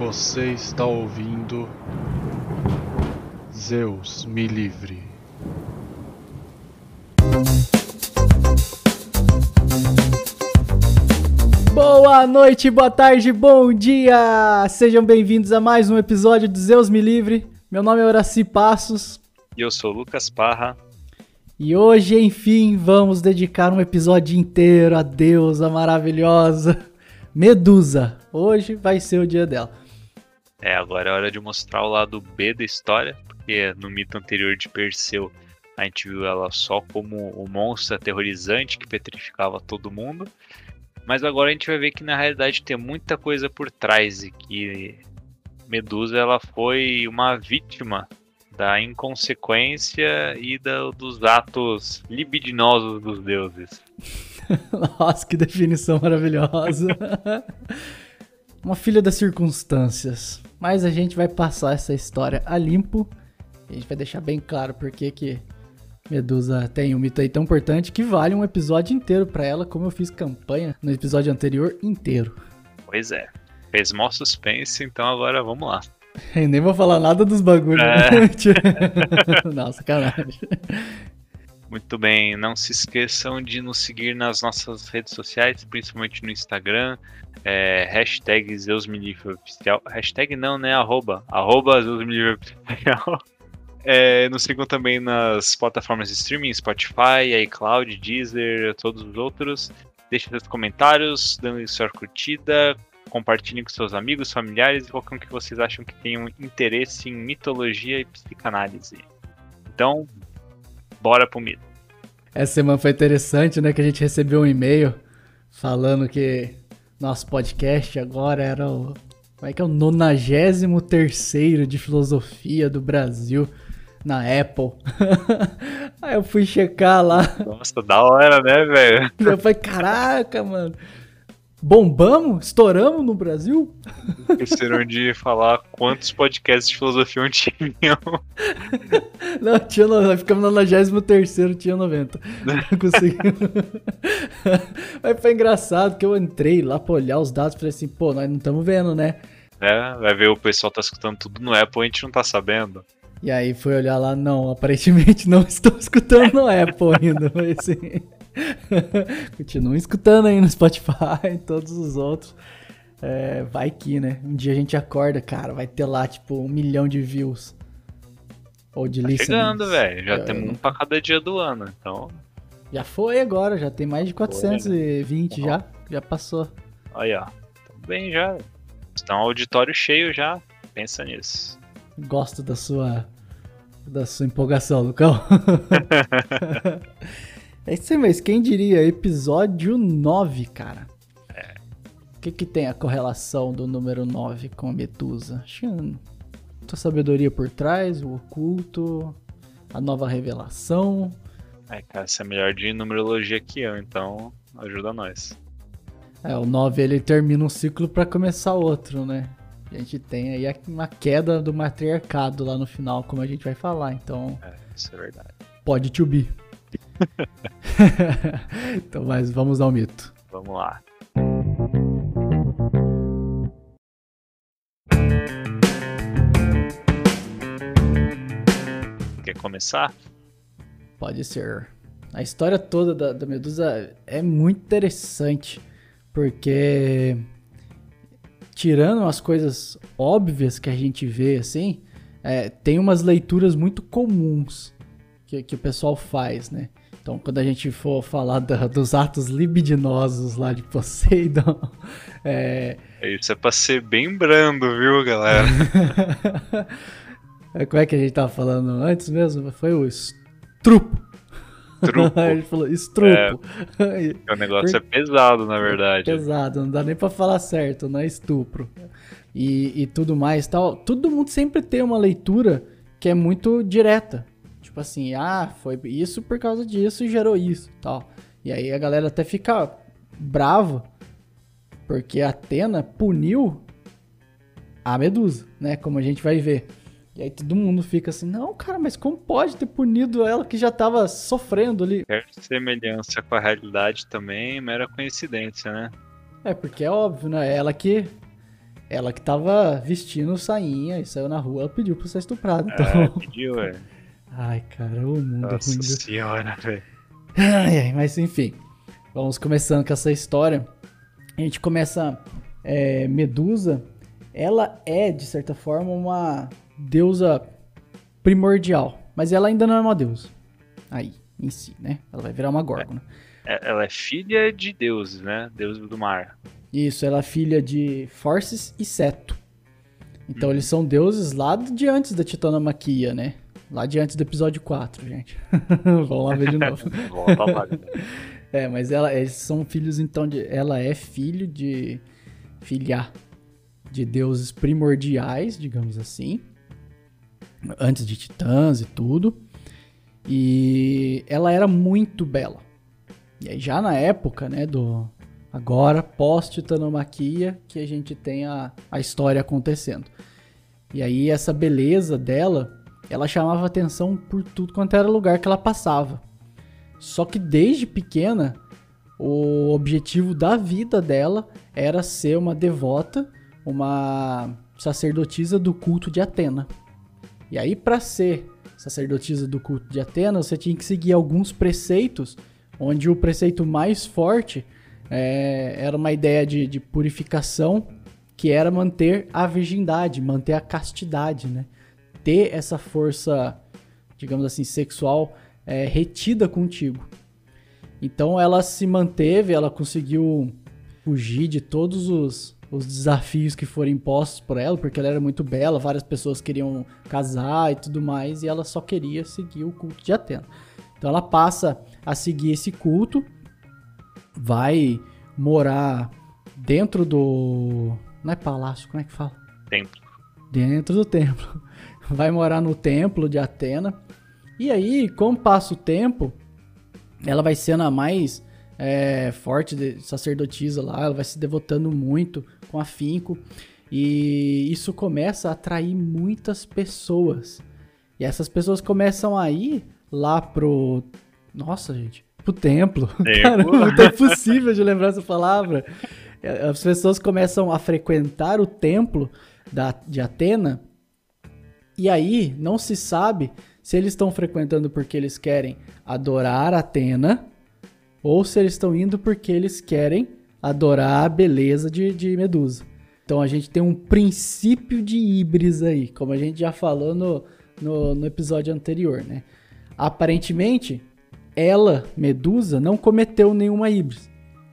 Você está ouvindo Zeus me livre. Boa noite, boa tarde, bom dia! Sejam bem-vindos a mais um episódio do Zeus Me Livre. Meu nome é Horaci Passos E eu sou o Lucas Parra. e hoje, enfim, vamos dedicar um episódio inteiro à deusa maravilhosa Medusa. Hoje vai ser o dia dela. É, agora é hora de mostrar o lado B da história, porque no mito anterior de Perseu a gente viu ela só como o monstro aterrorizante que petrificava todo mundo. Mas agora a gente vai ver que na realidade tem muita coisa por trás e que Medusa ela foi uma vítima da inconsequência e da- dos atos libidinosos dos deuses. Nossa, que definição maravilhosa. Uma filha das circunstâncias. Mas a gente vai passar essa história a limpo. A gente vai deixar bem claro porque que Medusa tem um mito aí tão importante que vale um episódio inteiro pra ela, como eu fiz campanha no episódio anterior inteiro. Pois é. Fez mó suspense, então agora vamos lá. Eu nem vou falar nada dos bagulhos. É. né? Não, sacanagem. Muito bem, não se esqueçam de nos seguir nas nossas redes sociais, principalmente no Instagram, é, hashtag hashtag não, né, arroba, arroba. É, nos sigam também nas plataformas de streaming, Spotify, iCloud, Deezer, todos os outros. Deixem seus comentários, dando sua curtida, compartilhem com seus amigos, familiares e qualquer um que vocês acham que tenham interesse em mitologia e psicanálise. Então, bora pro mito. Essa semana foi interessante, né? Que a gente recebeu um e-mail falando que nosso podcast agora era o. Como é que é? O 93 de filosofia do Brasil na Apple. Aí eu fui checar lá. Nossa, da hora, né, velho? Eu falei, caraca, mano. Bombamos? Estouramos no Brasil? Esqueceram de falar quantos podcasts de filosofia tinham. Não, tinha no... ficamos no 93 tinha 90. Não consegui. Mas foi engraçado que eu entrei lá pra olhar os dados e falei assim, pô, nós não estamos vendo, né? É, vai ver o pessoal tá escutando tudo no Apple, a gente não tá sabendo. E aí fui olhar lá, não, aparentemente não estou escutando no Apple ainda, mas assim. Continuam escutando aí no Spotify e todos os outros. É, vai que, né? Um dia a gente acorda, cara, vai ter lá, tipo, um milhão de views. Ou de Tá listeners. chegando, velho. Já É, temos um pra cada dia do ano, então. Já foi agora, já tem mais de 420 já. Já passou. Aí, ó. Tamo bem já. Está um auditório cheio já. Pensa nisso. Gosto da sua. Da sua empolgação, Lucão. é isso aí, mas quem diria? Episódio 9, cara. O que, que tem a correlação do número 9 com a Medusa? Tua sabedoria por trás, o oculto, a nova revelação. É, cara, você é melhor de numerologia que eu, então ajuda nós. É, o 9 ele termina um ciclo pra começar outro, né? A gente tem aí uma queda do matriarcado lá no final, como a gente vai falar, então É, isso é verdade. pode to be. então, mas vamos ao mito. Vamos lá. Quer começar? Pode ser. A história toda da, da Medusa é muito interessante, porque tirando as coisas óbvias que a gente vê assim, é, tem umas leituras muito comuns que, que o pessoal faz, né? Então, quando a gente for falar da- dos atos libidinosos lá de Poseidon, é, Isso é pra ser bem brando, viu, galera? É, Como é que a gente tava falando antes mesmo? Foi o estrupo. Truco. a gente falou estrupo. O negócio é pesado, na verdade. Pesado, não dá nem pra falar certo, não é estupro. E, e tudo mais tal. Todo mundo sempre tem uma leitura que é muito direta. Tipo assim, ah, foi isso por causa disso e gerou isso tal. E aí a galera até fica brava porque a Atena puniu a Medusa, né? Como a gente vai ver. E aí todo mundo fica assim, não, cara, mas como pode ter punido ela que já tava sofrendo ali? Qualquer semelhança com a realidade também é mera coincidência, né? É, porque é óbvio, né? Ela que Ela que tava vestindo sainha e saiu na rua, ela pediu pra ser estuprada. Então... É, pediu, é. Ai, cara, o mundo é Nossa ruim. do- senhora, velho. Mas enfim, vamos começando com essa história. A gente começa. é, Medusa, ela é, de certa forma, uma deusa primordial. Mas ela ainda não é uma deusa. Aí, em si, né? Ela vai virar uma górgona. É- Ela é filha de deuses, né? Deus do mar. Isso, ela é filha de Forces e Seto. Então eles são deuses lá de antes da Titanomaquia, né? Lá de antes do episódio 4, gente. Vamos lá ver de novo. Volta lá. né? É, mas ela, eles são filhos, então, de, ela é filho de. filha de deuses primordiais, digamos assim. Antes de titãs e tudo. E ela era muito bela. E aí, já na época, né, do. Agora, pós-titanomaquia, que a gente tem a, a história acontecendo. E aí, essa beleza dela, ela chamava atenção por tudo quanto era lugar que ela passava. Só que desde pequena, o objetivo da vida dela era ser uma devota, uma sacerdotisa do culto de Atena. E aí, para ser sacerdotisa do culto de Atena, você tinha que seguir alguns preceitos, onde o preceito mais forte é, era uma ideia de, de purificação, que era manter a virgindade, manter a castidade, né? Ter essa força, digamos assim, sexual é, retida contigo. Então ela se manteve, ela conseguiu fugir de todos os, os desafios que foram impostos por ela, porque ela era muito bela, várias pessoas queriam casar e tudo mais, e ela só queria seguir o culto de Atena. Então ela passa a seguir esse culto, vai morar dentro do. Não é palácio, como é que fala? Templo. dentro do templo. Vai morar no templo de Atena. E aí, como passa o tempo, ela vai sendo a mais é, forte de- sacerdotisa lá, ela vai se devotando muito com afinco. E isso começa a atrair muitas pessoas. E essas pessoas começam a ir lá pro. Nossa, gente. Pro templo. Templo. Caramba, é impossível de lembrar essa palavra. É, As pessoas começam a frequentar o templo da, de Atena. E aí, não se sabe se eles estão frequentando porque eles querem adorar Atena ou se eles estão indo porque eles querem adorar a beleza de, de Medusa. Então a gente tem um princípio de híbris aí, como a gente já falou no, no, no episódio anterior, né? Aparentemente, ela, Medusa, não cometeu nenhuma híbris.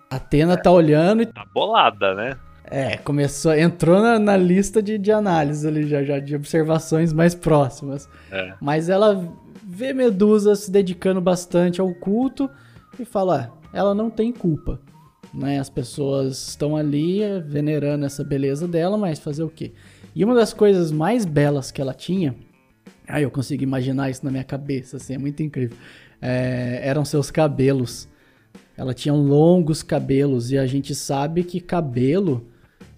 Atena tá olhando e Tá bolada, né? É, começou, entrou na, na lista de, de análise ali já, já, de observações mais próximas. É. Mas ela vê Medusa se dedicando bastante ao culto e fala, ah, ela não tem culpa. Né? As pessoas estão ali venerando essa beleza dela, mas fazer o quê? E uma das coisas mais belas que ela tinha, aí eu consigo imaginar isso na minha cabeça, assim, é muito incrível, é, eram seus cabelos. Ela tinha longos cabelos e a gente sabe que cabelo,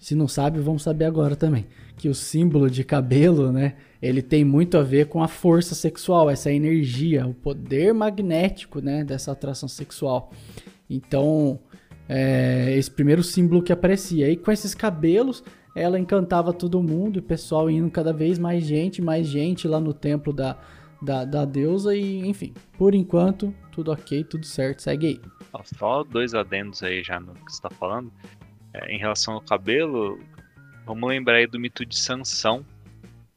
se não sabe, vamos saber agora também, que o símbolo de cabelo, né, ele tem muito a ver com a força sexual, essa energia, o poder magnético, né, dessa atração sexual. Então, é, esse primeiro símbolo que aparecia. E com esses cabelos, ela encantava todo mundo, o pessoal indo cada vez mais gente, mais gente lá no templo da, da, da deusa, e enfim, por enquanto, tudo ok, tudo certo, segue aí. Só dois adendos aí já no que você tá falando. É, em relação ao cabelo, vamos lembrar aí do mito de Sansão,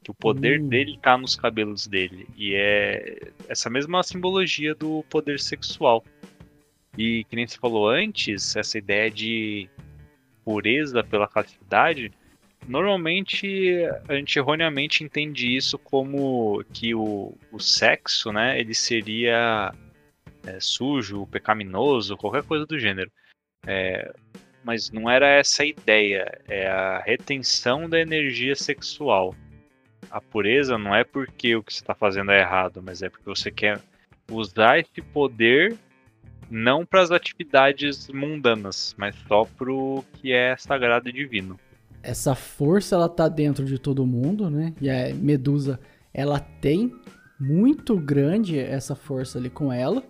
que o poder Hum. dele tá nos cabelos dele. E é essa mesma simbologia do poder sexual. E que nem você falou antes, essa ideia de pureza pela castidade, normalmente a gente erroneamente entende isso como que o, o sexo, né, ele seria é, sujo, pecaminoso, qualquer coisa do gênero. É, mas não era essa a ideia, é a retenção da energia sexual. A pureza não é porque o que você está fazendo é errado, mas é porque você quer usar esse poder não para as atividades mundanas, mas só para o que é sagrado e divino. Essa força, ela tá dentro de todo mundo, né? E a Medusa, ela tem muito grande essa força ali com ela.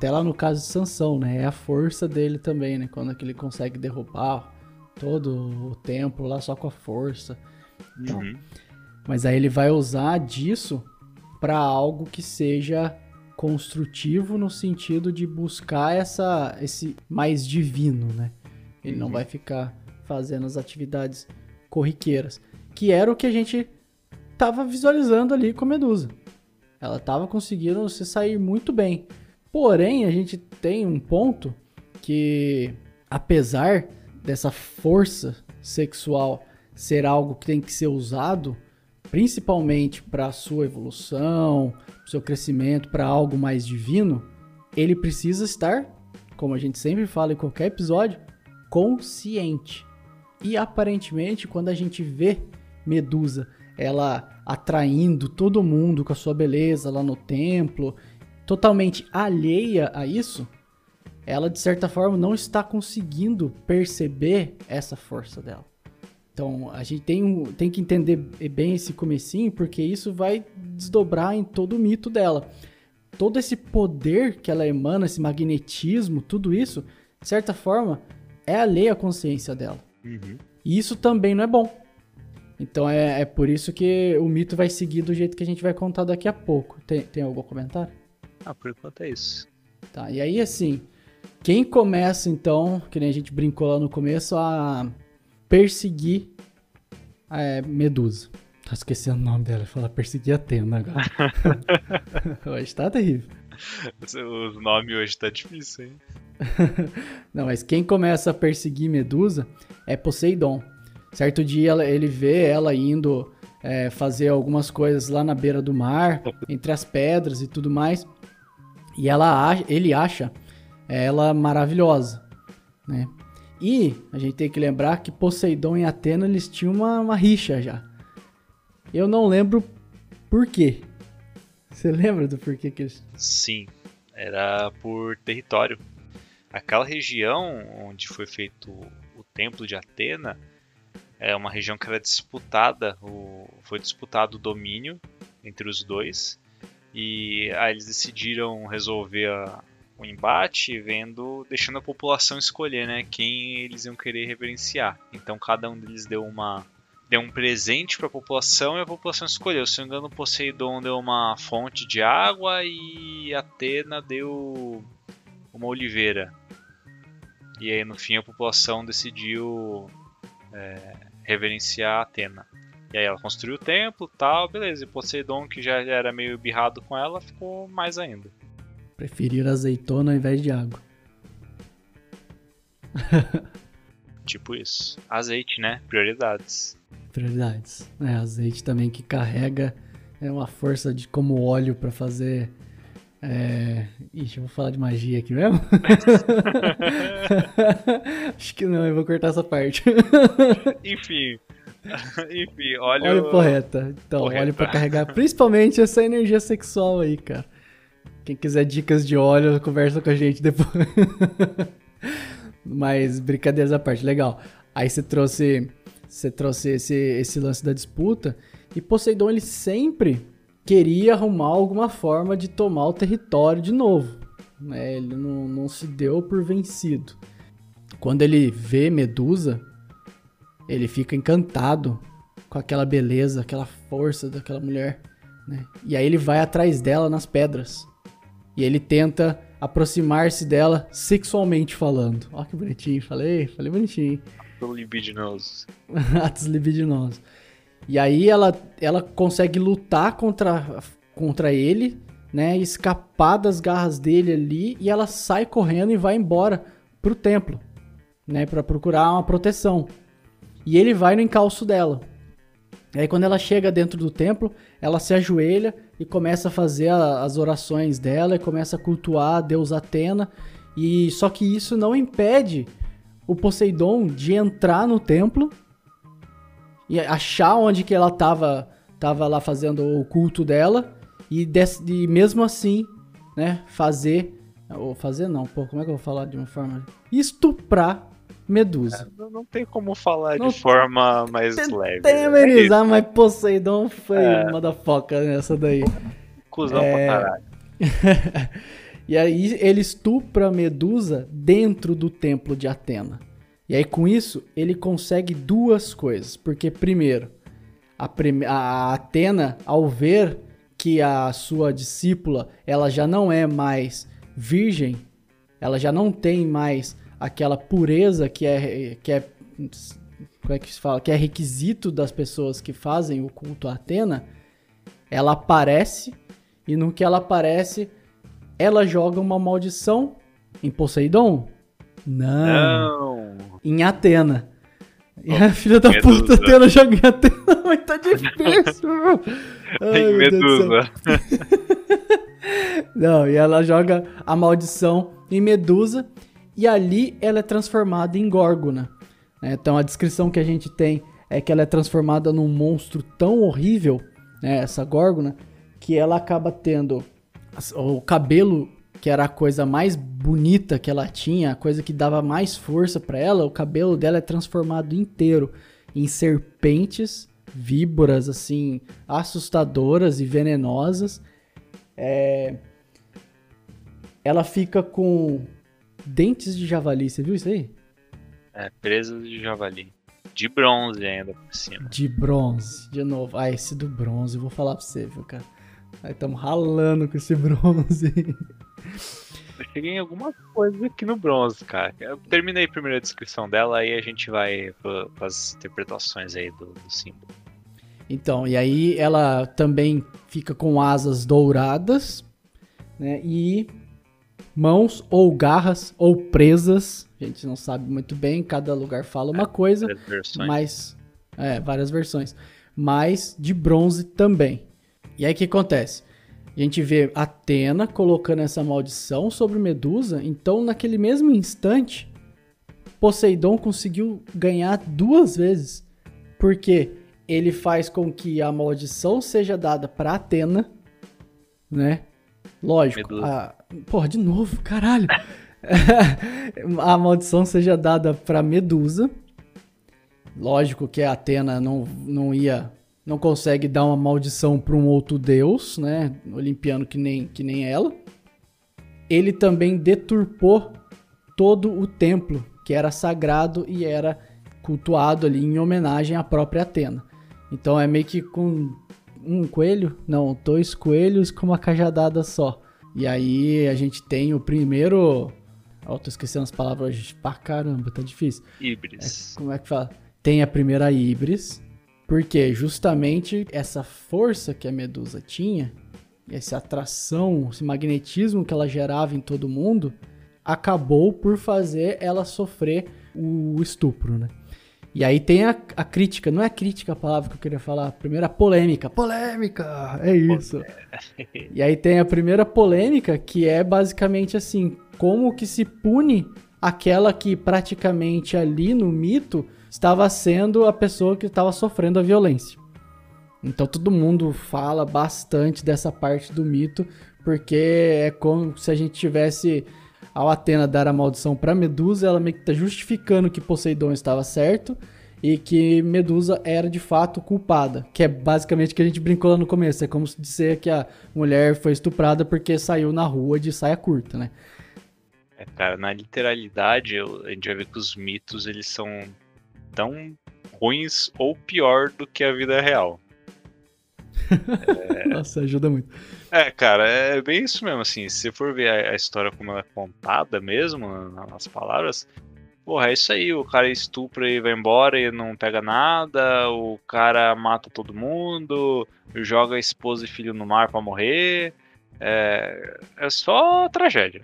Até lá no caso de Sansão, né? É a força dele também, né? Quando é que ele consegue derrubar todo o templo lá só com a força. Uhum. Mas aí ele vai usar disso para algo que seja construtivo no sentido de buscar essa esse mais divino, né? Ele não Uhum. vai ficar fazendo as atividades corriqueiras, que era o que a gente tava visualizando ali com a Medusa. Ela tava conseguindo se sair muito bem. Porém, a gente tem um ponto que apesar dessa força sexual ser algo que tem que ser usado principalmente para a sua evolução, seu crescimento, para algo mais divino, ele precisa estar, como a gente sempre fala em qualquer episódio, consciente. E aparentemente, quando a gente vê Medusa, ela atraindo todo mundo com a sua beleza lá no templo, totalmente alheia a isso, ela de certa forma não está conseguindo perceber essa força dela. Então a gente tem, um- tem que entender bem esse comecinho, porque isso vai desdobrar em todo o mito dela. Todo esse poder que ela emana, esse magnetismo, tudo isso, de certa forma, é alheio à consciência dela. Uhum. E isso também não é bom. Então é, é por isso que o mito vai seguir do jeito que a gente vai contar daqui a pouco. Tem, tem algum comentário? Ah, por enquanto é isso. Tá, e aí assim, quem começa então, que nem a gente brincou lá no começo, a perseguir é, Medusa. Tá esquecendo o nome dela, falar perseguir Atena agora. Hoje tá terrível. Os nomes hoje tá difícil, hein? Não, mas quem começa a perseguir Medusa é Poseidon. Certo dia ele vê ela indo é, fazer algumas coisas lá na beira do mar, entre as pedras e tudo mais. E ela, ele acha ela maravilhosa, né? E a gente tem que lembrar que Poseidon e Atena eles tinham uma, uma rixa já. Eu não lembro por quê. Você lembra do porquê que eles... Sim, era por território. Aquela região onde foi feito o templo de Atena é uma região que era disputada, o- foi disputado o domínio entre os dois. E aí eles decidiram resolver a- o embate vendo, deixando a população escolher, né, quem eles iam querer reverenciar. Então cada um deles deu uma deu um presente para a população e a população escolheu. Se não me engano, Poseidon deu uma fonte de água e Atena deu uma oliveira. E aí no fim a população decidiu é, reverenciar Atena. E aí ela construiu o templo tal, beleza. E Poseidon, que já era meio birrado com ela, ficou mais ainda. Preferir azeitona ao invés de água. Tipo isso. Azeite, né? Prioridades. Prioridades. É, azeite também que carrega é uma força de como óleo pra fazer. É... Ixi, eu vou falar de magia aqui mesmo? Acho que não, eu vou cortar essa parte. Enfim. Enfim, olha. óleo o- porreta. Então, Porreta. óleo pra carregar principalmente essa energia sexual aí, cara. Quem quiser dicas de óleo, conversa com a gente depois. Mas brincadeiras à parte, legal. Aí você trouxe, você trouxe esse, esse lance da disputa e Poseidon ele sempre queria arrumar alguma forma de tomar o território de novo. Né? Ele não, não se deu por vencido. Quando ele vê Medusa, ele fica encantado com aquela beleza, aquela força daquela mulher. Né? E aí ele vai atrás dela nas pedras. E ele tenta aproximar-se dela sexualmente falando. Ó que bonitinho, falei, falei bonitinho. Pelo libidinoso. Atos libidinosos. E aí ela, ela consegue lutar contra, contra ele, né? Escapar das garras dele ali e ela sai correndo e vai embora pro templo, né? Pra procurar uma proteção. E ele vai no encalço dela. Aí quando ela chega dentro do templo, ela se ajoelha e começa a fazer a- as orações dela e começa a cultuar a deusa Atena. E só que isso não impede o Poseidon de entrar no templo e achar onde que ela tava, tava lá fazendo o culto dela e, des- e mesmo assim, né, fazer ou fazer não, pô, como é que eu vou falar de uma forma estuprar Medusa. Não, não tem como falar Não de forma mais leve. Tem né? amenizar, mas Poseidon foi É. motherfucker nessa daí. Cusão É. pra caralho. e aí ele estupra Medusa dentro do templo de Atena. E aí com isso ele consegue duas coisas, porque primeiro, a, prime- a Atena ao ver que a sua discípula ela já não é mais virgem, ela já não tem mais aquela pureza que é que é como é que se fala, que é requisito das pessoas que fazem o culto a Atena, ela aparece e no que ela aparece, ela joga uma maldição em Poseidon? Não, Não. em Atena. E Oh, a filha da Medusa. puta Atena joga em Atena, mas tá difícil. Ai. Medusa. Não, e ela joga a maldição em Medusa e ali ela é transformada em Górgona. né? Então a descrição que a gente tem é que ela é transformada num monstro tão horrível, né, essa Górgona, que ela acaba tendo o cabelo que era a coisa mais bonita que ela tinha, a coisa que dava mais força pra ela, o cabelo dela é transformado inteiro em serpentes, víboras assim assustadoras e venenosas. É, Ela fica com dentes de javali, você viu isso aí? É, presa de javali. De bronze ainda por cima. De bronze, de novo. Ah, esse do bronze, eu vou falar pra você, viu, cara? Aí estamos ralando com esse bronze. Eu cheguei em alguma coisa aqui no bronze, cara. Eu terminei primeiro a descrição dela, aí a gente vai para as interpretações aí do, do símbolo. Então, e aí ela também fica com asas douradas, né? E mãos ou garras ou presas. A gente não sabe muito bem, cada lugar fala uma coisa, Três versões. mas é, várias versões, mas de bronze também. E aí o que acontece? A gente vê Atena colocando essa maldição sobre Medusa, então naquele mesmo instante, Poseidon conseguiu ganhar duas vezes. Porque ele faz com que a maldição seja dada para Atena, né? Lógico. A... Porra, de novo, caralho. a maldição seja dada para Medusa. Lógico que a Atena não, não ia. Não consegue dar uma maldição para um outro deus, né? Olimpiano que nem, que nem ela. Ele também deturpou todo o templo, que era sagrado e era cultuado ali em homenagem à própria Atena. Então é meio que com um coelho, não, dois coelhos com uma cajadada só. E aí a gente tem o primeiro. Ó, tô esquecendo as palavras hoje pra caramba, tá difícil. Ibris. Como é que fala? Tem a primeira Ibris, porque justamente essa força que a Medusa tinha, essa atração, esse magnetismo que ela gerava em todo mundo, acabou por fazer ela sofrer o estupro, né? E aí tem a, a crítica, não é crítica a palavra que eu queria falar, a primeira polêmica. Polêmica! É isso. E aí tem a primeira polêmica, que é basicamente assim, como que se pune aquela que praticamente ali no mito estava sendo a pessoa que estava sofrendo a violência. Então todo mundo fala bastante dessa parte do mito, porque é como se a gente tivesse ao Atena dar a maldição para Medusa, ela meio que tá justificando que Poseidon estava certo e que Medusa era de fato culpada, que é basicamente o que a gente brincou lá no começo, é como se dizer que a mulher foi estuprada porque saiu na rua de saia curta, né? É, cara, na literalidade, eu- a gente vai ver que os mitos eles são tão ruins ou pior do que a vida real. Nossa, ajuda muito. É, cara, é bem isso mesmo, assim, se você for ver a, a história como ela é contada mesmo, na- nas palavras, porra, é isso aí, o cara estupra e vai embora e não pega nada, o cara mata todo mundo, joga esposa e filho no mar pra morrer, é, é só tragédia.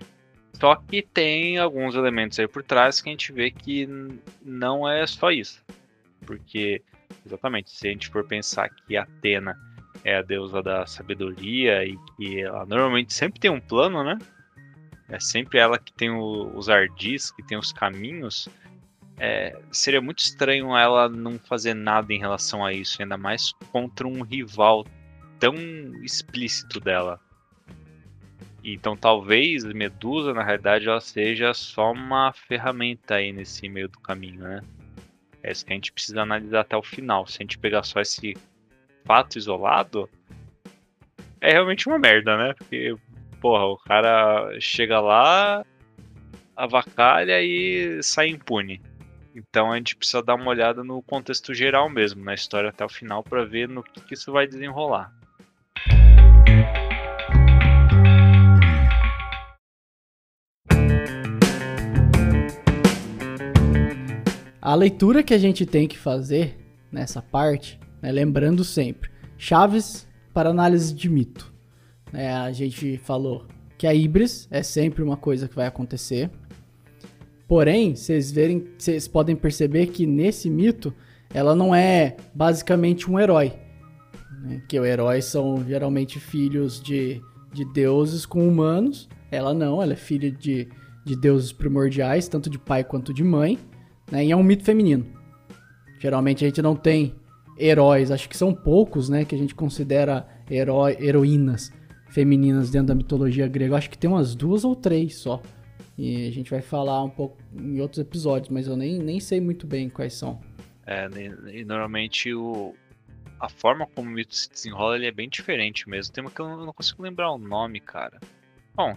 Só que tem alguns elementos aí por trás que a gente vê que não é só isso. Porque, exatamente, se a gente for pensar que Atena é a deusa da sabedoria e que ela normalmente sempre tem um plano, né? É sempre ela que tem o- os ardis, que tem os caminhos. É, seria muito estranho ela não fazer nada em relação a isso, ainda mais contra um rival tão explícito dela. Então talvez Medusa, na realidade, ela seja só uma ferramenta aí nesse meio do caminho, né? É isso que a gente precisa analisar até o final. Se a gente pegar só esse fato isolado, é realmente uma merda, né? Porque, porra, o cara chega lá, avacalha e sai impune. Então a gente precisa dar uma olhada no contexto geral mesmo, na história até o final, para ver no que, que isso vai desenrolar. A leitura que a gente tem que fazer nessa parte, né, lembrando sempre, chaves para análise de mito. É, a gente falou que a híbris é sempre uma coisa que vai acontecer. Porém, vocês verem, vocês podem perceber que nesse mito ela não é basicamente um herói. Né? Que os heróis são geralmente filhos de, de deuses com humanos. Ela não, ela é filha de, de deuses primordiais, tanto de pai quanto de mãe. Né? E é um mito feminino. Geralmente a gente não tem heróis, acho que são poucos, né, que a gente considera herói, heroínas femininas dentro da mitologia grega. Acho que tem umas duas ou três só. E a gente vai falar um pouco em outros episódios, mas eu nem, nem sei muito bem quais são. É, e normalmente o, a forma como o mito se desenrola ele é bem diferente mesmo. Tem uma que eu não consigo lembrar o nome, cara. Bom,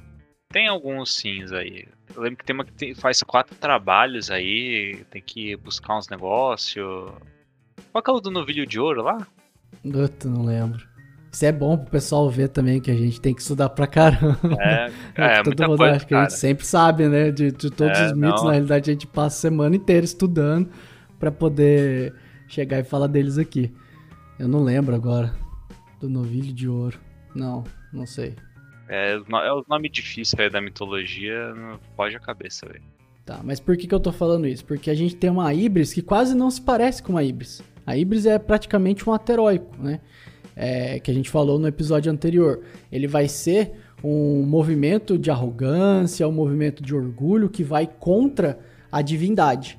tem alguns sims aí. Eu lembro que tem uma que tem, faz quatro trabalhos aí, tem que buscar uns negócios. Qual que é o do novilho de ouro lá? Puta, não lembro. Isso é bom pro pessoal ver também que a gente tem que estudar pra caramba. É, é, Todo mundo coisa, acha que a gente sempre sabe, né? De, de todos é, os mitos, não. na realidade, a gente passa a semana inteira estudando para poder chegar e falar deles aqui. Eu não lembro agora do novilho de ouro. Não, não sei. É, é os nomes difíceis aí da mitologia, pode a cabeça, velho. Tá, mas por que, que eu tô falando isso? Porque a gente tem uma Ibris que quase não se parece com uma Ibris. A Ibris é praticamente um ateróico, né? É, que a gente falou no episódio anterior. Ele vai ser um movimento de arrogância, um movimento de orgulho que vai contra a divindade.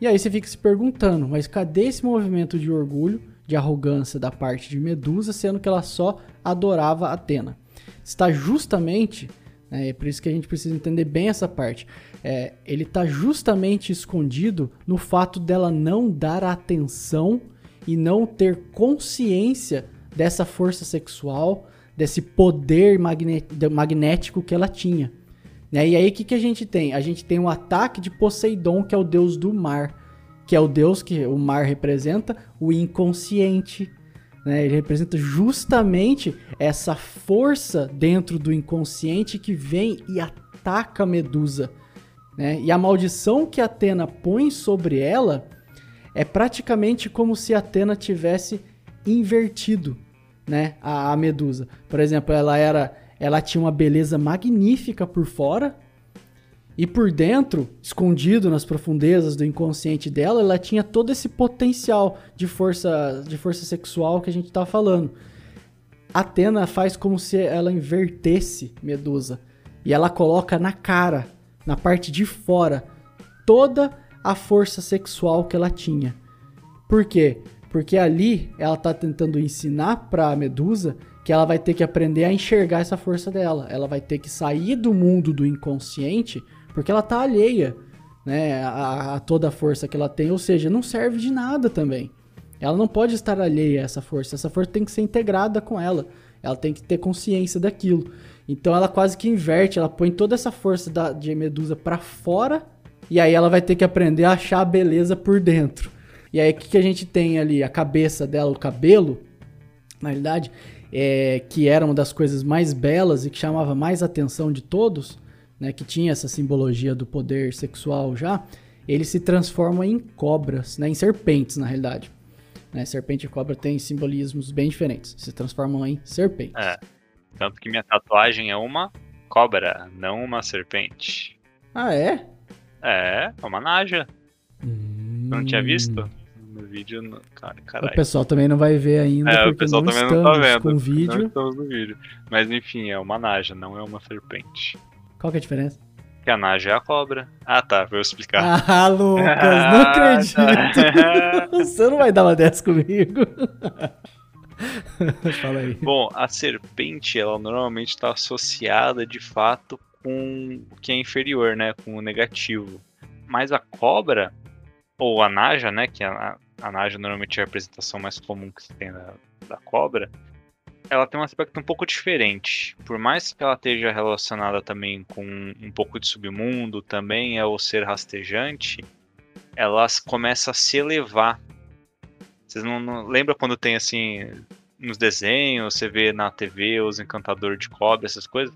E aí você fica se perguntando, mas cadê esse movimento de orgulho, de arrogância da parte de Medusa, sendo que ela só adorava Atena? Está justamente, né, é por isso que a gente precisa entender bem essa parte, é, ele está justamente escondido no fato dela não dar atenção e não ter consciência dessa força sexual, desse poder magnético que ela tinha. Né? E aí o que, que a gente tem? A gente tem o ataque de Poseidon, que é o deus do mar, que é o deus que o mar representa, o inconsciente. Né? Ele representa justamente essa força dentro do inconsciente que vem e ataca a Medusa. Né? E a maldição que Atena põe sobre ela é praticamente como se Atena tivesse invertido né, a, a Medusa. Por exemplo, ela era, ela tinha uma beleza magnífica por fora e por dentro, escondido nas profundezas do inconsciente dela, ela tinha todo esse potencial de força, de força sexual que a gente está falando. Atena faz como se ela invertesse Medusa e ela coloca na cara na parte de fora, toda a força sexual que ela tinha. Por quê? Porque ali ela tá tentando ensinar pra Medusa que ela vai ter que aprender a enxergar essa força dela. Ela vai ter que sair do mundo do inconsciente, porque ela tá alheia, né, a, a toda a força que ela tem, ou seja, não serve de nada também. Ela não pode estar alheia a essa força, essa força tem que ser integrada com ela. Ela tem que ter consciência daquilo. Então ela quase que inverte, ela põe toda essa força da, de Medusa para fora e aí ela vai ter que aprender a achar a beleza por dentro. E aí o que, que a gente tem ali? A cabeça dela, o cabelo, na realidade, é, que era uma das coisas mais belas e que chamava mais atenção de todos, né, que tinha essa simbologia do poder sexual já, ele se transforma em cobras, né, em serpentes na realidade. Né, serpente e cobra têm simbolismos bem diferentes, se transformam em serpentes. É. Tanto que minha tatuagem é uma cobra, não uma serpente. Ah, é? É, é uma naja. Hum... Não tinha visto? No vídeo, no... cara, O pessoal também não vai ver ainda, é, porque o pessoal não também não tá vendo. com vídeo. Não estamos no vídeo. Mas enfim, é uma naja, não é uma serpente. Qual que é a diferença? Que a naja é a cobra. Ah, tá, vou explicar. Ah, Lucas, não acredito. Tá. Você não vai dar uma dessa comigo. Fala aí. Bom, a serpente, ela normalmente está associada de fato com o que é inferior, né? Com o negativo. Mas a cobra, ou a naja, né? Que a, a naja normalmente é a representação mais comum que se tem da, da cobra. Ela tem um aspecto um pouco diferente. Por mais que ela esteja relacionada também com um pouco de submundo, também é o ser rastejante. ela começa a se elevar. Vocês não, não lembram quando tem assim nos desenhos, você vê na TV os encantadores de cobra, essas coisas?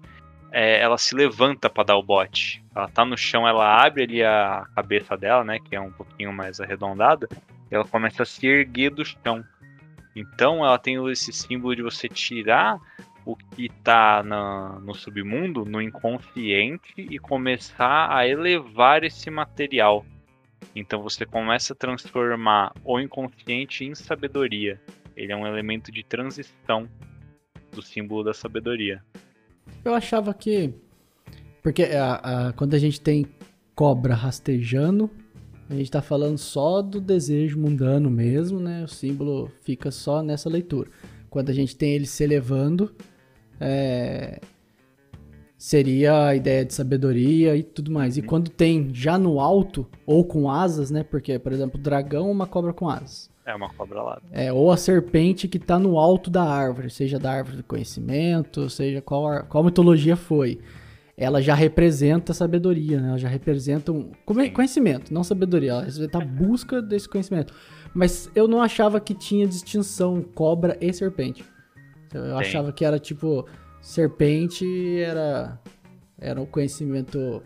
É, ela se levanta para dar o bote. Ela tá no chão, ela abre ali a cabeça dela, né, que é um pouquinho mais arredondada, e ela começa a se erguer do chão. Então ela tem esse símbolo de você tirar o que está no submundo, no inconsciente, e começar a elevar esse material. Então você começa a transformar o inconsciente em sabedoria. Ele é um elemento de transição do símbolo da sabedoria. Eu achava que. Porque a, a, quando a gente tem cobra rastejando, a gente está falando só do desejo mundano mesmo, né? O símbolo fica só nessa leitura. Quando a gente tem ele se elevando, é, seria a ideia de sabedoria e tudo mais. E quando tem já no alto, ou com asas, né? Porque, por exemplo, dragão uma cobra com asas. É uma cobra lá. É, ou a serpente que está no alto da árvore, seja da árvore do conhecimento, seja qual, qual mitologia foi. Ela já representa sabedoria, né? Ela já representa um conhecimento, não sabedoria. Ela representa a busca desse conhecimento. Mas eu não achava que tinha distinção cobra e serpente. Eu Tem. achava que era tipo serpente era era o conhecimento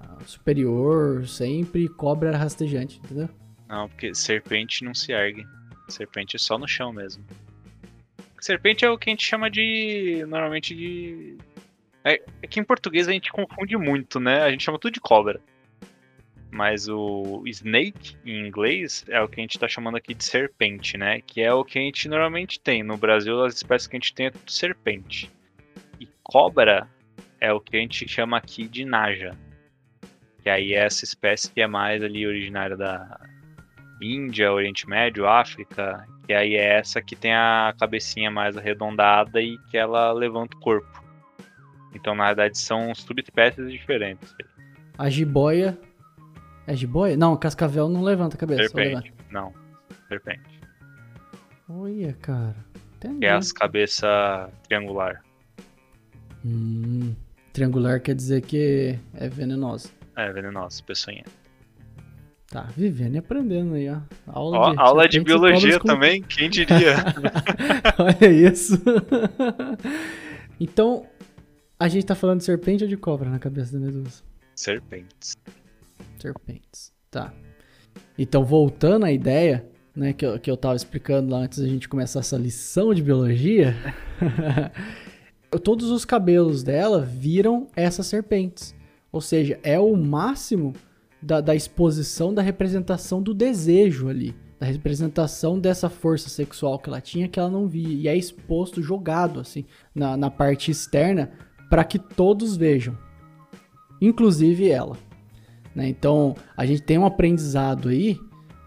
ah, superior sempre, cobra era rastejante, entendeu? Não, porque serpente não se ergue. Serpente é só no chão mesmo. Serpente é o que a gente chama de. Normalmente de. É, é que em português a gente confunde muito, né? A gente chama tudo de cobra. Mas o snake, em inglês, é o que a gente está chamando aqui de serpente, né? Que é o que a gente normalmente tem. No Brasil, as espécies que a gente tem é tudo serpente. E cobra é o que a gente chama aqui de naja. Que aí é essa espécie que é mais ali originária da, Índia, Oriente Médio, África, que aí é essa que tem a cabecinha mais arredondada e que ela levanta o corpo. Então, na verdade, são subespécies diferentes. A jiboia. É jiboia? Não, cascavel não levanta a cabeça. Serpente. Não, serpente. Olha, cara. Entendi. É as cabeça triangular. Hum, triangular quer dizer que é venenosa. É, venenosa, peçonha. Tá, vivendo e aprendendo aí, ó. Aula ó, de, aula de biologia também, quem diria? Olha isso. então, a gente tá falando de serpente ou de cobra na cabeça da medusa? Serpentes. Serpentes, tá. Então, voltando à ideia, né, que eu, que eu tava explicando lá antes da gente começar essa lição de biologia, todos os cabelos dela viram essas serpentes. Ou seja, é o máximo da, da exposição da representação do desejo ali. Da representação dessa força sexual que ela tinha que ela não via. E é exposto, jogado assim, na, na parte externa para que todos vejam. Inclusive ela. Né? Então, a gente tem um aprendizado aí,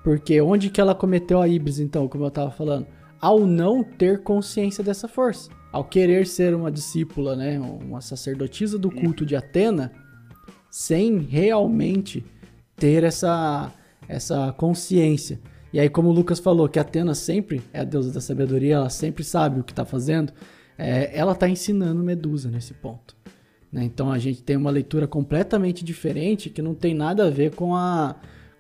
porque onde que ela cometeu a híbris, então, como eu estava falando? Ao não ter consciência dessa força. Ao querer ser uma discípula, né? uma sacerdotisa do culto de Atena, sem realmente ter essa, essa consciência. E aí, como o Lucas falou, que Atena sempre é a deusa da sabedoria, ela sempre sabe o que está fazendo, é, ela está ensinando Medusa nesse ponto. Né? Então a gente tem uma leitura completamente diferente que não tem nada a ver com a,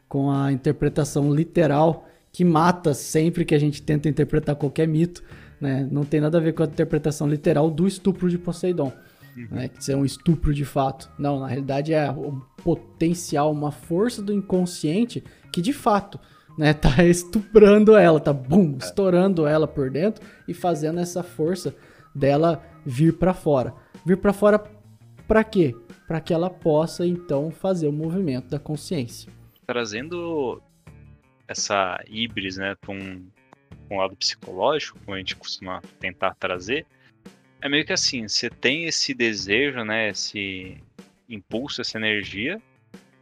com a interpretação literal que mata sempre que a gente tenta interpretar qualquer mito. Né? Não tem nada a ver com a interpretação literal do estupro de Poseidon uhum. né? Que é um estupro de fato. Não, na realidade é um potencial, uma força do inconsciente que de fato, né, tá estuprando ela, tá bum, estourando ela por dentro e fazendo essa força dela vir para fora. Vir para fora para quê? Para que ela possa então fazer o movimento da consciência. Trazendo essa híbris, né, para um, um lado psicológico, como a gente costuma tentar trazer, é meio que assim, você tem esse desejo, né, esse impulso, essa energia,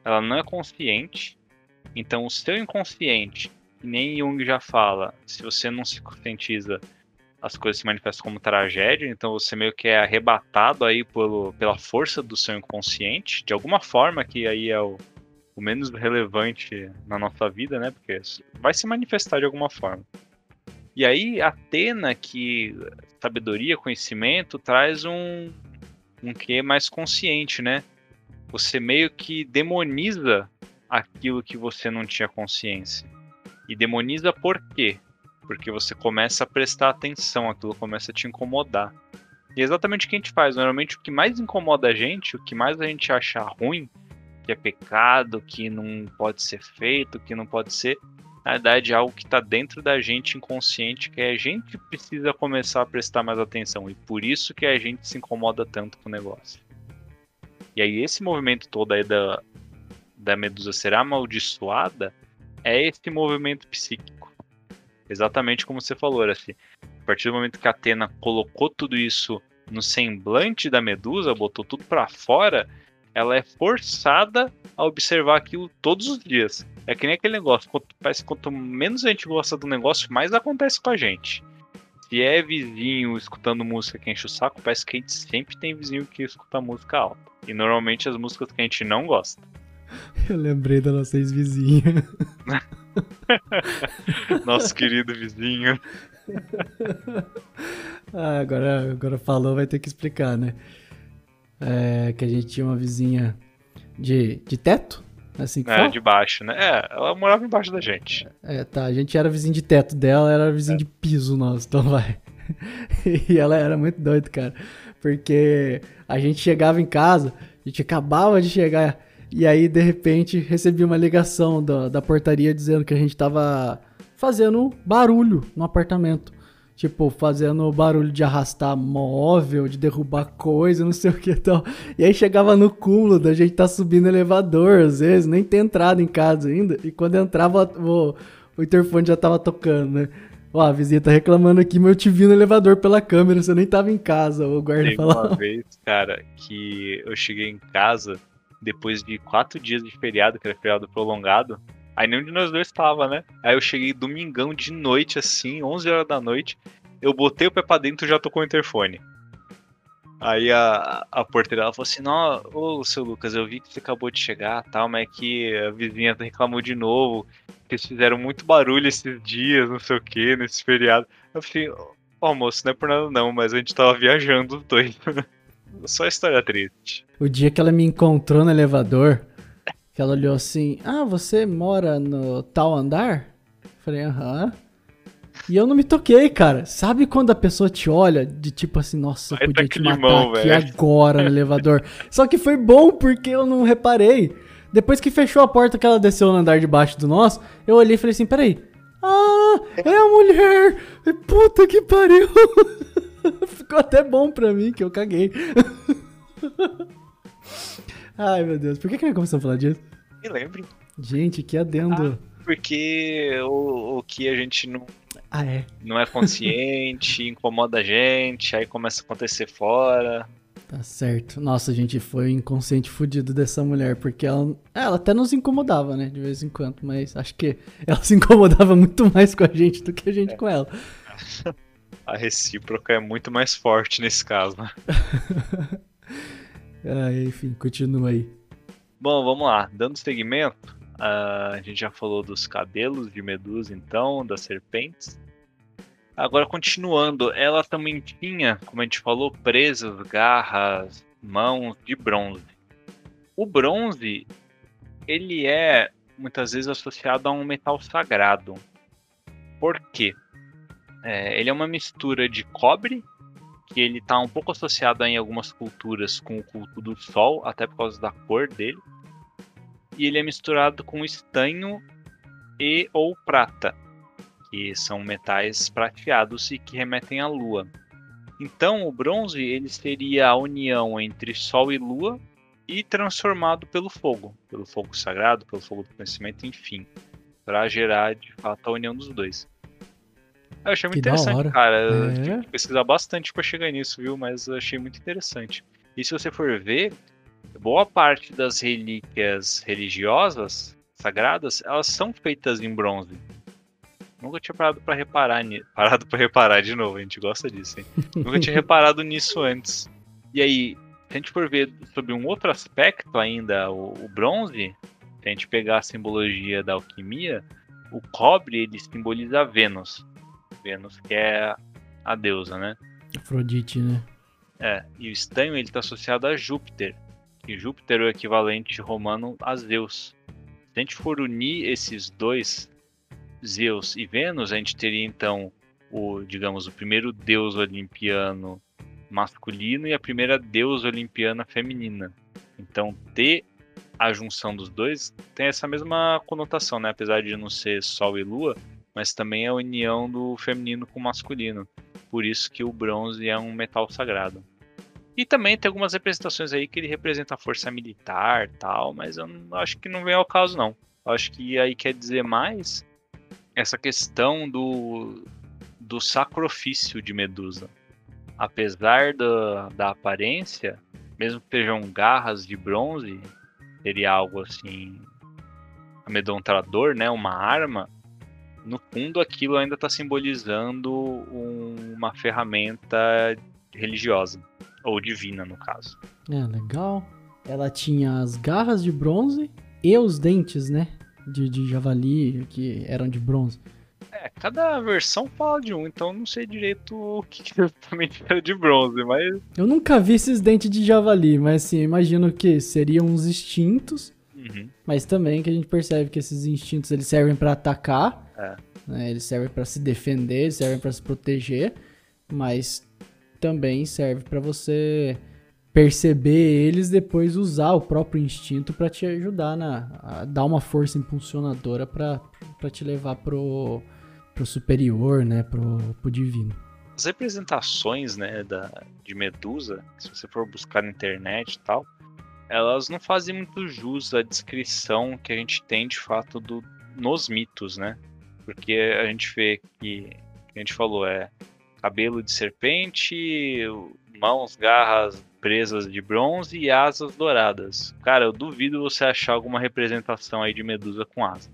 ela não é consciente, então o seu inconsciente, nem Jung já fala, se você não se conscientiza, as coisas se manifestam como tragédia, então você meio que é arrebatado aí pelo, pela força do seu inconsciente, de alguma forma que aí é o, o menos relevante na nossa vida, né, porque vai se manifestar de alguma forma. E aí, Atena, que sabedoria, conhecimento, traz um, um que mais consciente, né? Você meio que demoniza aquilo que você não tinha consciência. E demoniza por quê? Porque você começa a prestar atenção, aquilo começa a te incomodar. E é exatamente o que a gente faz. Normalmente o que mais incomoda a gente, o que mais a gente acha ruim, que é pecado, que não pode ser feito, que não pode ser, na verdade é algo que está dentro da gente inconsciente, que a gente precisa começar a prestar mais atenção. E por isso que a gente se incomoda tanto com o negócio. E aí esse movimento todo aí da, da medusa ser amaldiçoada é esse movimento psíquico. Exatamente como você falou, assim. A partir do momento que a Atena colocou tudo isso no semblante da medusa, botou tudo para fora, ela é forçada a observar aquilo todos os dias. É que nem aquele negócio, quanto, parece que quanto menos a gente gosta do negócio, mais acontece com a gente. Se é vizinho escutando música que enche o saco, parece que a gente sempre tem vizinho que escuta música alta. E normalmente as músicas que a gente não gosta. Eu lembrei da nossa ex-vizinha. Nosso querido vizinho. ah, agora, agora falou, vai ter que explicar, né? É, que a gente tinha uma vizinha de, de teto, assim que É, fala? de baixo, né? É, ela morava embaixo da gente. É, tá, a gente era vizinho de teto dela, era vizinho de piso nosso, então vai. e ela era muito doida, cara. Porque a gente chegava em casa, a gente acabava de chegar, e aí de repente recebia uma ligação da, da portaria dizendo que a gente tava fazendo barulho no apartamento. Tipo, fazendo barulho de arrastar móvel, de derrubar coisa, não sei o que e tal. E aí chegava no cúmulo da gente tá subindo elevador, às vezes, nem ter entrado em casa ainda. E quando entrava, o, o interfone já tava tocando, né? Ó, a vizinha tá reclamando aqui, mas eu te vi no elevador pela câmera, você nem tava em casa, o guarda falava. uma vez, cara, que eu cheguei em casa depois de quatro dias de feriado, que era feriado prolongado. Aí nenhum de nós dois tava, né? Aí eu cheguei domingão de noite, assim, 11 horas da noite. Eu botei o pé pra dentro e já tocou o interfone. Aí a, a porteira ela falou assim: Não, ô seu Lucas, eu vi que você acabou de chegar tal, mas é que a vizinha reclamou de novo. Que eles fizeram muito barulho esses dias, não sei o que, nesse feriado. Eu falei: Ó, moço, não é por nada não, mas a gente tava viajando os dois. Só história triste. O dia que ela me encontrou no elevador, que ela olhou assim: Ah, você mora no tal andar? Falei, aham. E eu não me toquei, cara. Sabe quando a pessoa te olha de tipo assim, nossa, eu Vai podia tá te matar aqui agora no elevador. Só que foi bom porque eu não reparei. Depois que fechou a porta que ela desceu no andar de baixo do nosso, eu olhei e falei assim, peraí. Ah, é a mulher! Puta que pariu! Ficou até bom pra mim que eu caguei. Ai, meu Deus. Por que, que nós começamos a falar disso? Me lembre. Gente, que adendo. Porque o, o que a gente não, Ah, é. não é consciente, incomoda a gente, aí começa a acontecer fora. Tá certo. Nossa, gente, foi inconsciente fudido dessa mulher, porque ela, ela até nos incomodava, né, de vez em quando, mas acho que ela se incomodava muito mais com a gente do que a gente com ela. A recíproca é muito mais forte nesse caso. né? Ah, enfim, continua aí. Bom, vamos lá. Dando segmento, ah, a gente já falou dos cabelos de Medusa, então, das serpentes. Agora, continuando, ela também tinha, como a gente falou, presas, garras, mãos de bronze. O bronze, ele é muitas vezes associado a um metal sagrado. Por quê? É, ele é uma mistura de cobre, que ele está um pouco associado em algumas culturas com o culto do sol, até por causa da cor dele. E ele é misturado com estanho e ou prata, que são metais prateados e que remetem à lua. Então, o bronze ele seria a união entre sol e lua e transformado pelo fogo, pelo fogo sagrado, pelo fogo do conhecimento, enfim, para gerar de fato a união dos dois. Eu achei muito Que interessante, cara. É. tive que pesquisar bastante para chegar nisso, viu? Mas eu achei muito interessante. E se você for ver, boa parte das relíquias religiosas sagradas, elas são feitas em bronze. Nunca tinha parado para reparar parado para reparar de novo, a gente gosta disso, hein? Nunca tinha reparado nisso antes. E aí, se a gente for ver sobre um outro aspecto ainda, o, o bronze, se a gente pegar a simbologia da alquimia, o cobre ele simboliza Vênus. Vênus que é a deusa, né? Afrodite, né? É, e o estanho ele está associado a Júpiter. E Júpiter é o equivalente romano a Zeus. Se a gente for unir esses dois, Zeus e Vênus, a gente teria então o, digamos, o primeiro deus olimpiano masculino e a primeira deusa olimpiana feminina. Então, ter a junção dos dois tem essa mesma conotação, né? Apesar de não ser Sol e Lua, mas também é a união do feminino com o masculino. Por isso que o bronze é um metal sagrado. E também tem algumas representações aí que ele representa a força militar tal, mas eu não, acho que não vem ao caso não. Eu acho que aí quer dizer mais essa questão do, do sacrifício de Medusa. Apesar da, da aparência, mesmo que sejam garras de bronze, seria algo assim amedrontador, né? Uma arma. No fundo, aquilo ainda está simbolizando um, uma ferramenta religiosa ou divina, no caso. É legal. Ela tinha as garras de bronze e os dentes, né? De, de javali que eram de bronze. É, cada versão fala de um, então não sei direito o que, exatamente era de bronze, mas. Eu nunca vi esses dentes de javali, mas assim, imagino que seriam uns instintos. Uhum. Mas também que a gente percebe que esses instintos eles servem para atacar, É. né? eles servem para se defender, eles servem para se proteger, mas também serve para você perceber eles depois usar o próprio instinto para te ajudar na a dar uma força impulsionadora para te levar pro pro superior, né, pro, pro divino. As representações, né, da, de Medusa, se você for buscar na internet e tal, elas não fazem muito jus à descrição que a gente tem de fato do, nos mitos, né? Porque a gente vê que, a gente falou, é cabelo de serpente, mãos, garras presas de bronze e asas douradas. Cara, eu duvido você achar alguma representação aí de Medusa com asa.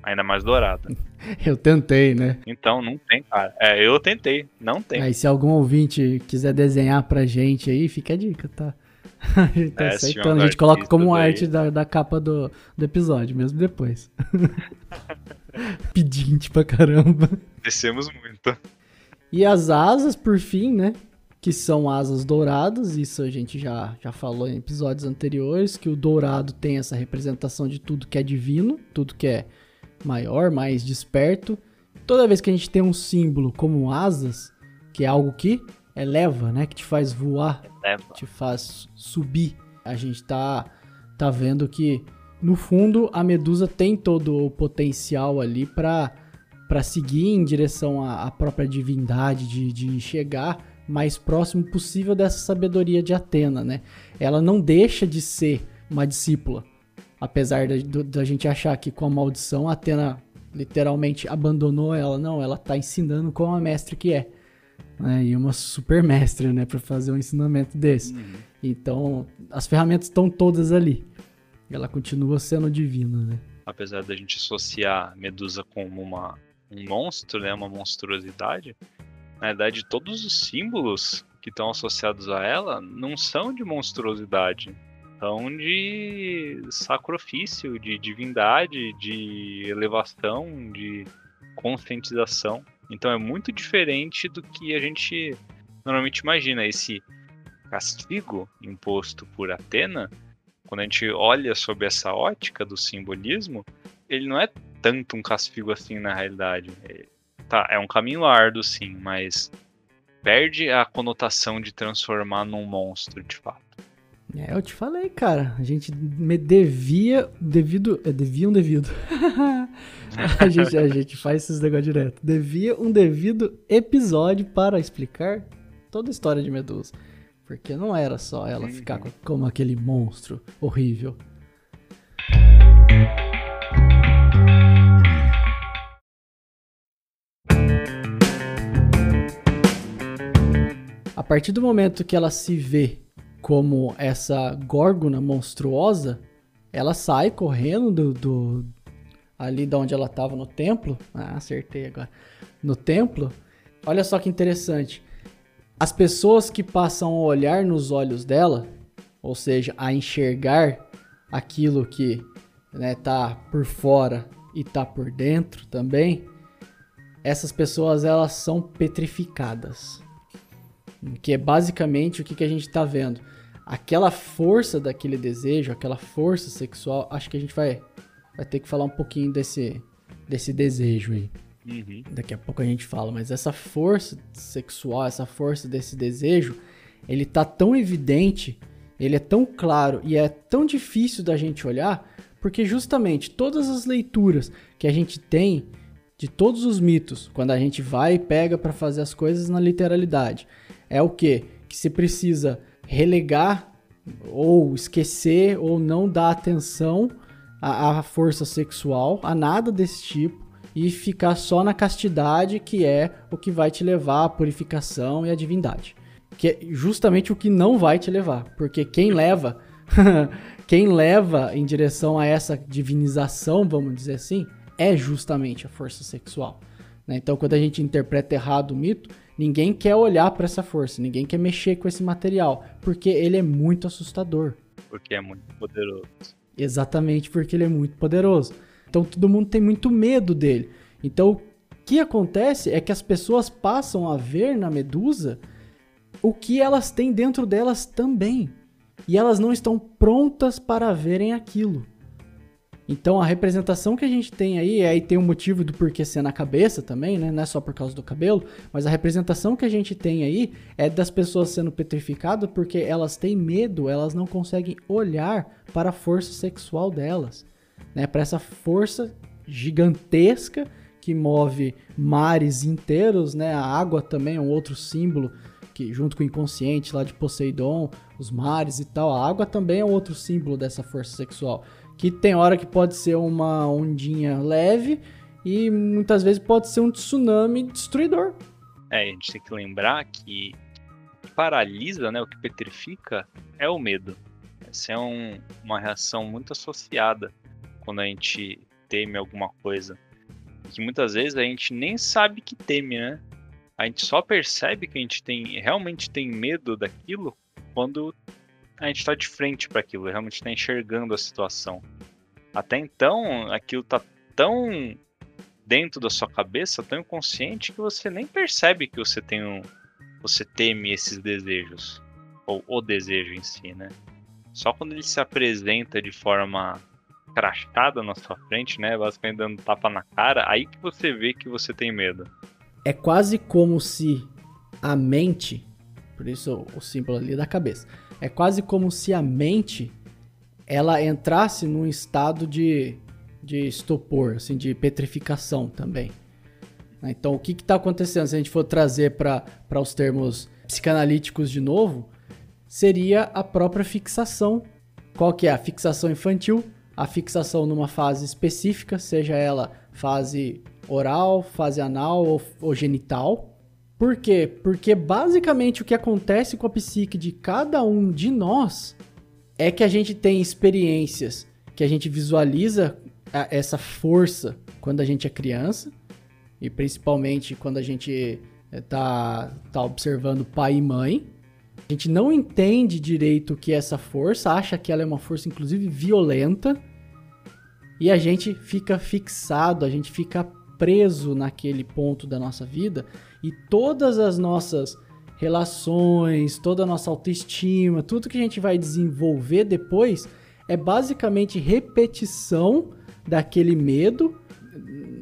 Ainda mais dourada. Eu tentei, né? Então, não tem, cara. É, eu tentei. Não tem. Aí se algum ouvinte quiser desenhar pra gente aí, fica a dica, tá? A gente tá É, aceitando, a gente coloca como artistas aí. arte da, da capa do, do episódio, mesmo depois. Pedinte pra caramba. Descemos muito. E as asas, por fim, né? Que são asas douradas, isso a gente já, já falou em episódios anteriores, que o dourado tem essa representação de tudo que é divino, tudo que é maior, mais desperto. Toda vez que a gente tem um símbolo como asas, que é algo que eleva, né? Que te faz voar, Leva. te faz subir. A gente tá, tá vendo que, no fundo, a Medusa tem todo o potencial ali para para seguir em direção à, à própria divindade, de, de chegar mais próximo possível dessa sabedoria de Atena, né? Ela não deixa de ser uma discípula, apesar da, da gente achar que com a maldição a Atena literalmente abandonou ela, não, ela tá ensinando como a mestre que é, né? E uma super mestre, né, para fazer um ensinamento desse. Então, as ferramentas estão todas ali. Ela continua sendo divina, né? Apesar da gente associar Medusa como uma, um monstro, né? Uma monstruosidade. Na verdade, todos os símbolos que estão associados a ela não são de monstruosidade. São de sacrifício, de divindade, de elevação, de conscientização. Então é muito diferente do que a gente normalmente imagina. Esse castigo imposto por Atena, quando a gente olha sob essa ótica do simbolismo, ele não é tanto um castigo assim na realidade. É, tá, é um caminho árduo sim, mas perde a conotação de transformar num monstro de fato. É, eu te falei, cara. A gente me devia. Devido. É, devia um devido. a, gente, a gente faz esses negócios direto. Devia um devido episódio para explicar toda a história de Medusa. Porque não era só ela ficar co- como aquele monstro horrível. A partir do momento que ela se vê como essa górgona monstruosa, ela sai correndo do, do- ali de onde ela estava no templo. Ah, acertei agora. No templo. Olha só que interessante. As pessoas que passam a olhar nos olhos dela, ou seja, a enxergar aquilo que né, tá por fora e tá por dentro também, essas pessoas elas são petrificadas. Que é basicamente o que, que a gente tá vendo. Aquela força daquele desejo, aquela força sexual, acho que a gente vai vai ter que falar um pouquinho desse, desse desejo aí. Uhum. Daqui a pouco a gente fala, mas essa força sexual, essa força desse desejo, ele tá tão evidente, ele é tão claro e é tão difícil da gente olhar, porque justamente todas as leituras que a gente tem de todos os mitos, quando a gente vai e pega para fazer as coisas na literalidade, é o que? Que se precisa relegar ou esquecer ou não dar atenção à, à força sexual, a nada desse tipo e ficar só na castidade, que é o que vai te levar à purificação e à divindade. Que é justamente o que não vai te levar, porque quem leva, quem leva em direção a essa divinização, vamos dizer assim, é justamente a força sexual. Né? Então, quando a gente interpreta errado o mito, ninguém quer olhar para essa força, ninguém quer mexer com esse material, porque ele é muito assustador. Porque é muito poderoso. Exatamente porque ele é muito poderoso. Então todo mundo tem muito medo dele. Então o que acontece é que as pessoas passam a ver na medusa o que elas têm dentro delas também. E elas não estão prontas para verem aquilo. Então a representação que a gente tem aí, aí tem um motivo do porquê ser na cabeça também, né? Não é só por causa do cabelo, mas a representação que a gente tem aí é das pessoas sendo petrificadas porque elas têm medo, elas não conseguem olhar para a força sexual delas né, para essa força gigantesca que move mares inteiros, né? A água também é um outro símbolo que junto com o inconsciente lá de Poseidon, os mares e tal, a água também é outro símbolo dessa força sexual, que tem hora que pode ser uma ondinha leve e muitas vezes pode ser um tsunami destruidor. É, a gente tem que lembrar que o que paralisa, né, o que petrifica é o medo. Essa é um, uma reação muito associada quando a gente teme alguma coisa. Que muitas vezes a gente nem sabe que teme, né? A gente só percebe que a gente tem realmente tem medo daquilo quando a gente está de frente para aquilo, realmente está enxergando a situação. Até então, aquilo tá tão dentro da sua cabeça, tão inconsciente que você nem percebe que você tem um, você teme esses desejos ou o desejo em si, né? Só quando ele se apresenta de forma crachada na sua frente, né? Basicamente dando tapa na cara, aí que você vê que você tem medo. É quase como se a mente, por isso o símbolo ali da cabeça, é quase como se a mente ela entrasse num estado de, de estupor, assim, de petrificação também. Então, o que está acontecendo? Se a gente for trazer para os termos psicanalíticos de novo, seria a própria fixação. Qual que é? A fixação infantil a fixação numa fase específica, seja ela fase oral, fase anal ou, ou genital. Por quê? Porque basicamente o que acontece com a psique de cada um de nós é que a gente tem experiências que a gente visualiza essa força quando a gente é criança e principalmente quando a gente está eh, tá observando pai e mãe. A gente não entende direito o que é essa força, acha que ela é uma força, inclusive, violenta. E a gente fica fixado, a gente fica preso naquele ponto da nossa vida. E todas as nossas relações, toda a nossa autoestima, tudo que a gente vai desenvolver depois é basicamente repetição daquele medo.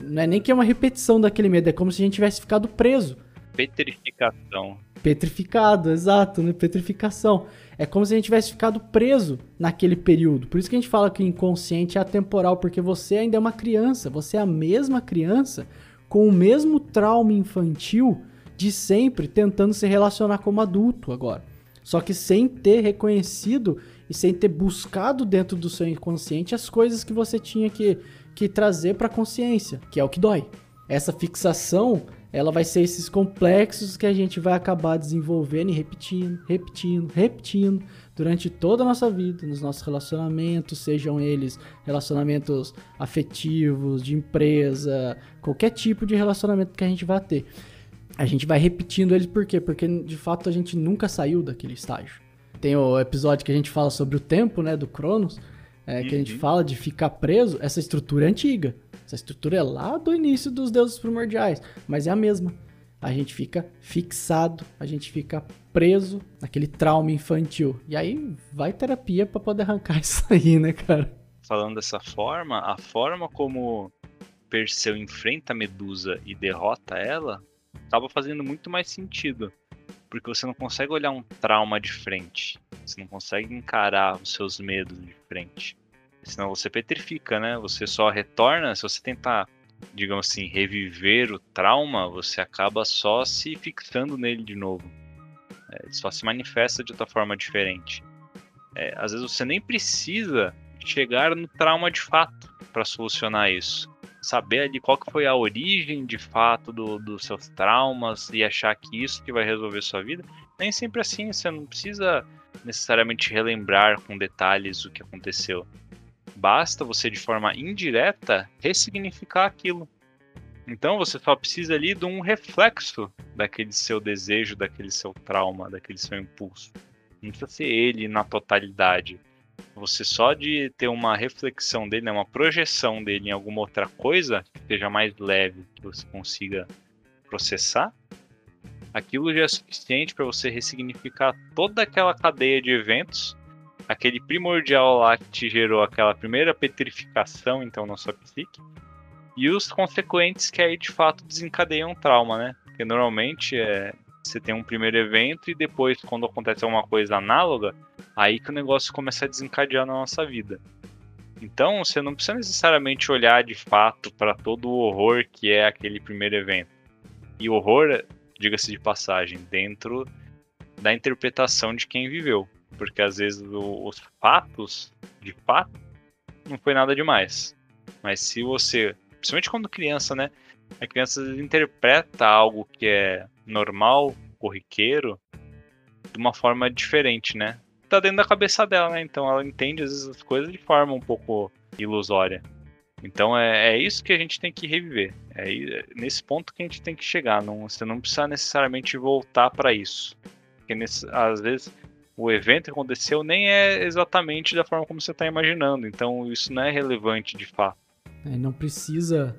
Não é nem que é uma repetição daquele medo, é como se a gente tivesse ficado preso. Petrificação. Petrificado, exato, né? Petrificação. É como se a gente tivesse ficado preso naquele período. Por isso que a gente fala que o inconsciente é atemporal, porque você ainda é uma criança, você é a mesma criança com o mesmo trauma infantil de sempre tentando se relacionar como adulto agora. Só que sem ter reconhecido e sem ter buscado dentro do seu inconsciente as coisas que você tinha que, que trazer para a consciência, que é o que dói. Essa fixação ela vai ser esses complexos que a gente vai acabar desenvolvendo e repetindo, repetindo, repetindo durante toda a nossa vida, nos nossos relacionamentos, sejam eles relacionamentos afetivos, de empresa, qualquer tipo de relacionamento que a gente vai ter. A gente vai repetindo eles por quê? Porque de fato a gente nunca saiu daquele estágio. Tem o episódio que a gente fala sobre o tempo, né, do Cronos, é, que a gente uhum. fala de ficar preso, essa estrutura é antiga. Essa estrutura é lá do início dos deuses primordiais, mas é a mesma. A gente fica fixado, a gente fica preso naquele trauma infantil. E aí vai terapia para poder arrancar isso aí, né, cara? falando dessa forma, a forma como Perseu enfrenta a Medusa e derrota ela acaba fazendo muito mais sentido. Porque você não consegue olhar um trauma de frente. Você não consegue encarar os seus medos de frente. Senão você petrifica, né? Você só retorna, se você tentar, digamos assim, reviver o trauma, você acaba só se fixando nele de novo. É, só se manifesta de outra forma diferente. É, às vezes você nem precisa chegar no trauma de fato para solucionar isso. Saber ali qual que foi a origem de fato do, dos seus traumas e achar que isso que vai resolver sua vida. Nem sempre assim, você não precisa necessariamente relembrar com detalhes o que aconteceu. Basta você de forma indireta ressignificar aquilo. Então você só precisa ali de um reflexo daquele seu desejo, daquele seu trauma, daquele seu impulso. Não precisa ser ele na totalidade. Você só de ter uma reflexão dele, né, uma projeção dele em alguma outra coisa que seja mais leve, que você consiga processar, aquilo já é suficiente para você ressignificar toda aquela cadeia de eventos, aquele primordial lá que te gerou aquela primeira petrificação, então, na sua psique, e os consequentes que aí de fato desencadeiam trauma, né? Porque normalmente é, você tem um primeiro evento e depois, quando acontece alguma coisa análoga, aí que o negócio começa a desencadear na nossa vida. Então, você não precisa necessariamente olhar de fato para todo o horror que é aquele primeiro evento. E horror, diga-se de passagem, dentro da interpretação de quem viveu. Porque às vezes o, os fatos, de fato, não foi nada demais. Mas se você, principalmente quando criança, né? A criança interpreta algo que é normal, corriqueiro, de uma forma diferente, né? Tá dentro da cabeça dela, né? Então ela entende às vezes as coisas de forma um pouco ilusória. Então é, é isso que a gente tem que reviver. É nesse ponto que a gente tem que chegar. Não, você não precisa necessariamente voltar para isso. Porque nesse, às vezes o evento que aconteceu nem é exatamente da forma como você está imaginando. Então isso não é relevante de fato. É, não precisa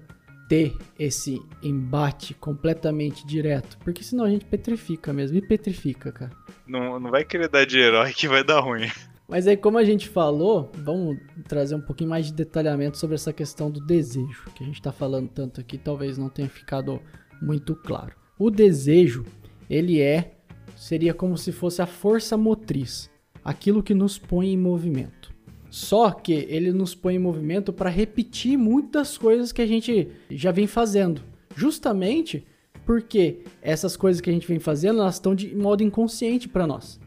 ter esse embate completamente direto, porque senão a gente petrifica mesmo, e petrifica, cara. Não, não vai querer dar de herói que vai dar ruim. Mas aí, como a gente falou, vamos trazer um pouquinho mais de detalhamento sobre essa questão do desejo, que a gente está falando tanto aqui, talvez não tenha ficado muito claro. O desejo, ele é, seria como se fosse a força motriz, aquilo que nos põe em movimento. Só que ele nos põe em movimento para repetir muitas coisas que a gente já vem fazendo. Justamente porque essas coisas que a gente vem fazendo, elas estão de modo inconsciente para nós.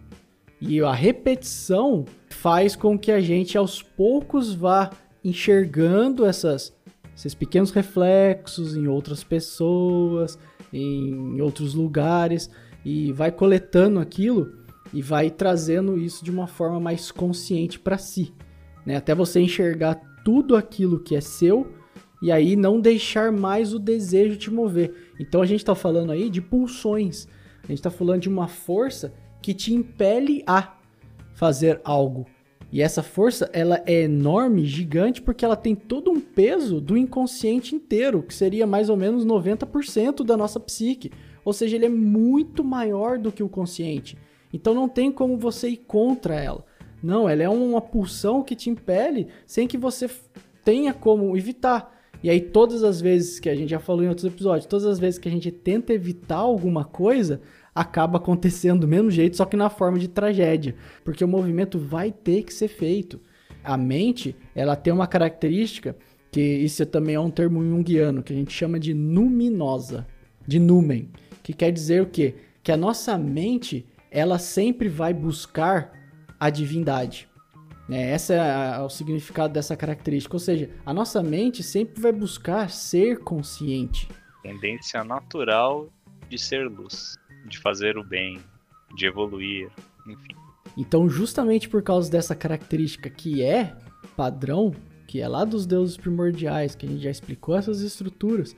E a repetição faz com que a gente aos poucos vá enxergando essas, esses pequenos reflexos em outras pessoas, em outros lugares e vai coletando aquilo e vai trazendo isso de uma forma mais consciente para si né? Até você enxergar tudo aquilo que é seu e aí não deixar mais o desejo te mover. Então a gente está falando aí de pulsões. A gente está falando de uma força que te impele a fazer algo. E essa força, ela é enorme, gigante, porque ela tem todo um peso do inconsciente inteiro, que seria mais ou menos 90% da nossa psique. Ou seja, ele é muito maior do que o consciente. Então não tem como você ir contra ela. Não, ela é uma pulsão que te impele sem que você tenha como evitar. E aí, todas as vezes que a gente já falou em outros episódios, todas as vezes que a gente tenta evitar alguma coisa, acaba acontecendo do mesmo jeito, só que na forma de tragédia. Porque o movimento vai ter que ser feito. A mente, ela tem uma característica, que isso também é um termo junguiano, que a gente chama de numinosa, de numen, que quer dizer o quê? Que a nossa mente, ela sempre vai buscar a divindade. É, essa é o significado dessa característica. Ou seja, a nossa mente sempre vai buscar ser consciente. Tendência natural de ser luz, de fazer o bem, de evoluir, enfim. Então, justamente por causa dessa característica que é padrão, que é lá dos deuses primordiais, que a gente já explicou essas estruturas,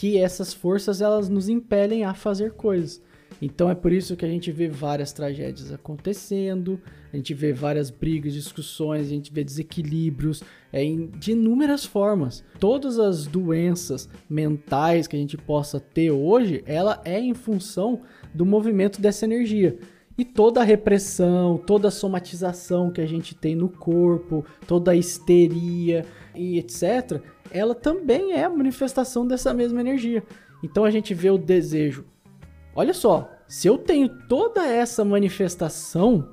que essas forças elas nos impelem a fazer coisas. Então é por isso que a gente vê várias tragédias acontecendo, a gente vê várias brigas, discussões, a gente vê desequilíbrios é, de inúmeras formas. Todas as doenças mentais que a gente possa ter hoje, ela é em função do movimento dessa energia. E toda a repressão, toda a somatização que a gente tem no corpo, toda a histeria e etc., ela também é a manifestação dessa mesma energia. Então a gente vê o desejo. Olha só, se eu tenho toda essa manifestação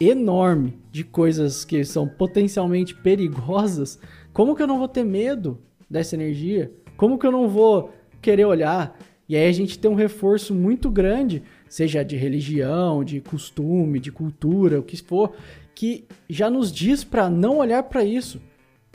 enorme de coisas que são potencialmente perigosas, como que eu não vou ter medo dessa energia? Como que eu não vou querer olhar? E aí a gente tem um reforço muito grande, seja de religião, de costume, de cultura, o que for, que já nos diz para não olhar para isso.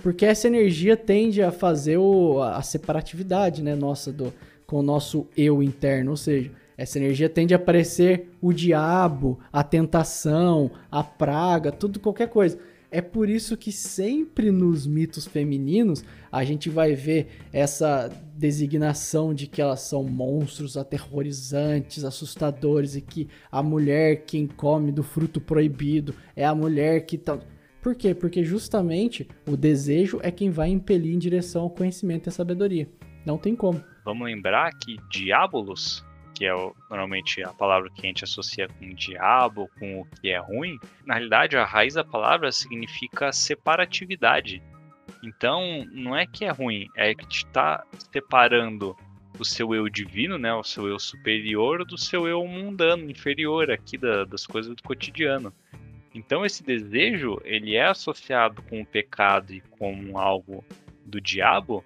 Porque essa energia tende a fazer o, a separatividade, né, nossa, do, com o nosso eu interno. Ou seja, essa energia tende a aparecer o diabo, a tentação, a praga, tudo, qualquer coisa. É por isso que sempre nos mitos femininos a gente vai ver essa designação de que elas são monstros aterrorizantes, assustadores e que a mulher quem come do fruto proibido é a mulher que tá. Por quê? Porque justamente o desejo é quem vai impelir em direção ao conhecimento e à sabedoria. Não tem como. Vamos lembrar que Diabolos que é o, normalmente a palavra que a gente associa com diabo, com o que é ruim, na realidade a raiz da palavra significa separatividade. Então, não é que é ruim, é que está separando o seu eu divino, né, o seu eu superior, do seu eu mundano, inferior, aqui da, das coisas do cotidiano. Então, esse desejo, ele é associado com o pecado e com algo do diabo,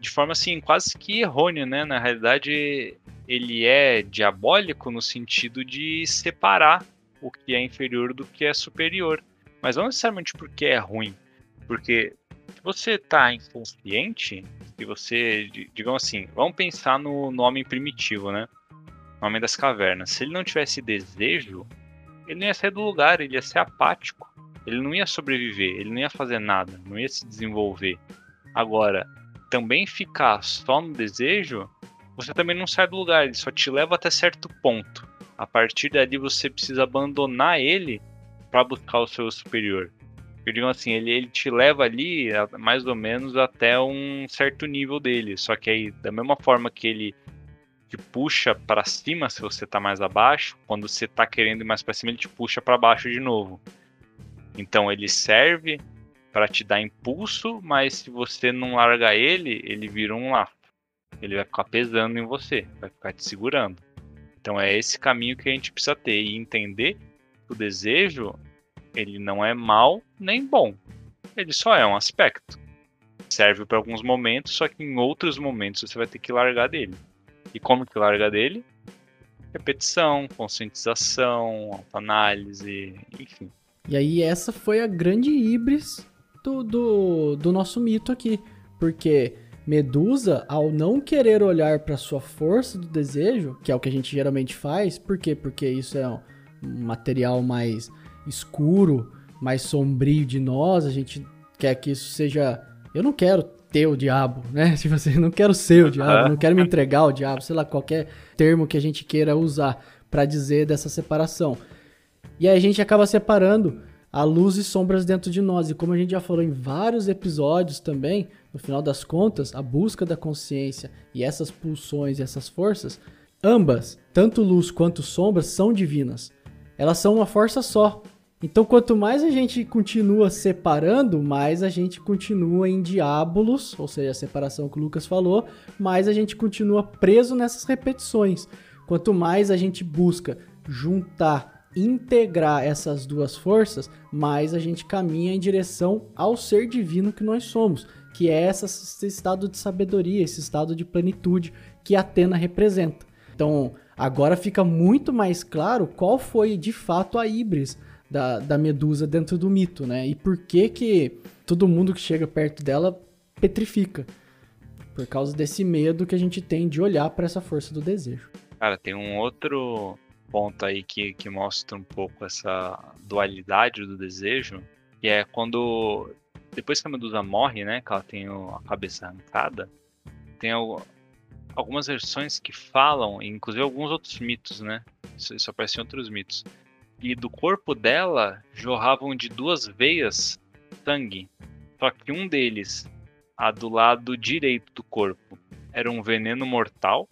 de forma assim quase que errônea, né? Na realidade, ele é diabólico no sentido de separar o que é inferior do que é superior. Mas não necessariamente porque é ruim. Porque se você está inconsciente, se você, digamos assim, vamos pensar no, no homem primitivo, né? No homem das cavernas. Se ele não tivesse desejo, ele não ia sair do lugar, ele ia ser apático. Ele não ia sobreviver, ele não ia fazer nada, não ia se desenvolver. Agora, também ficar só no desejo você também não sai do lugar, ele só te leva até certo ponto. A partir dali você precisa abandonar ele para buscar o seu superior. Eu digo assim, ele, ele te leva ali mais ou menos até um certo nível dele. Só que aí, da mesma forma que ele te puxa para cima se você tá mais abaixo, quando você tá querendo ir mais para cima, ele te puxa para baixo de novo. Então ele serve para te dar impulso, mas se você não largar ele, ele vira um laço ele vai ficar pesando em você, vai ficar te segurando. Então é esse caminho que a gente precisa ter e entender que o desejo ele não é mal nem bom. Ele só é um aspecto. Serve para alguns momentos, só que em outros momentos você vai ter que largar dele. E como que larga dele? Repetição, conscientização, análise, enfim. E aí essa foi a grande híbris do, do, do nosso mito aqui. Porque Medusa, ao não querer olhar para sua força do desejo, que é o que a gente geralmente faz, por quê? Porque isso é um material mais escuro, mais sombrio de nós, a gente quer que isso seja. Eu não quero ter o diabo, né? Tipo assim, não quero ser o diabo, não quero me entregar ao diabo, sei lá, qualquer termo que a gente queira usar para dizer dessa separação. E aí a gente acaba separando a luz e sombras dentro de nós. E como a gente já falou em vários episódios também, no final das contas, a busca da consciência e essas pulsões e essas forças, ambas, tanto luz quanto sombras, são divinas. Elas são uma força só. Então, quanto mais a gente continua separando, mais a gente continua em diábolos, ou seja, a separação que o Lucas falou, mais a gente continua preso nessas repetições. Quanto mais a gente busca juntar, integrar essas duas forças, mais a gente caminha em direção ao ser divino que nós somos que é esse estado de sabedoria, esse estado de plenitude que Atena representa. Então, agora fica muito mais claro qual foi de fato a híbris da, da Medusa dentro do mito, né? E por que que todo mundo que chega perto dela petrifica. Por causa desse medo que a gente tem de olhar para essa força do desejo. Cara, tem um outro ponto aí que, que mostra um pouco essa dualidade do desejo, que é quando depois que a Medusa morre, né, que ela tem a cabeça arrancada, tem algumas versões que falam, inclusive alguns outros mitos, né? Isso, isso aparece em outros mitos. E do corpo dela jorravam de duas veias sangue. Só que um deles, a do lado direito do corpo, era um veneno mortal.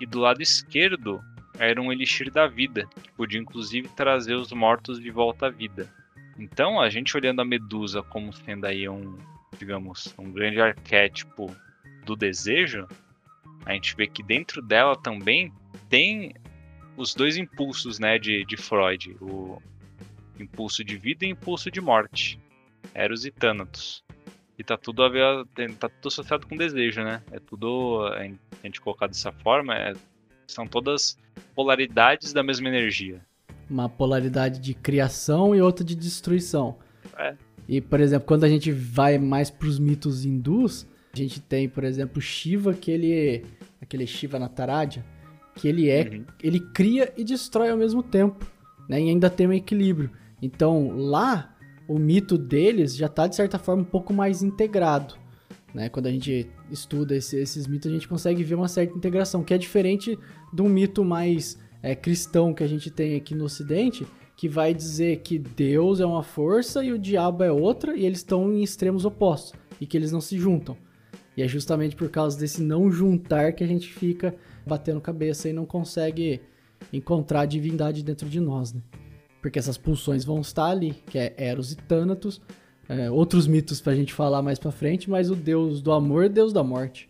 E do lado esquerdo era um elixir da vida, que podia inclusive trazer os mortos de volta à vida. Então, a gente olhando a Medusa como sendo aí um, digamos, um grande arquétipo do desejo, a gente vê que dentro dela também tem os dois impulsos, né, de, de Freud, o impulso de vida e impulso de morte, Eros e Thanatos. E tá tudo a ver, tá tudo associado com desejo, né? É tudo, a gente colocar dessa forma, é, são todas polaridades da mesma energia. Uma polaridade de criação e outra de destruição. É. E, por exemplo, quando a gente vai mais pros mitos hindus, a gente tem, por exemplo, Shiva, que ele aquele Shiva Nataraja, que ele é, uhum. ele cria e destrói ao mesmo tempo, né? E ainda tem um equilíbrio. Então, lá o mito deles já está de certa forma um pouco mais integrado. Né? Quando a gente estuda esse, esses mitos, a gente consegue ver uma certa integração, que é diferente de um mito mais é, cristão que a gente tem aqui no Ocidente, que vai dizer que Deus é uma força e o diabo é outra, e eles estão em extremos opostos, e que eles não se juntam. E é justamente por causa desse não juntar que a gente fica batendo cabeça e não consegue encontrar a divindade dentro de nós, né? Porque essas pulsões vão estar ali, que é Eros e Thanatos. É, outros mitos pra gente falar mais pra frente, mas o deus do amor é deus da morte.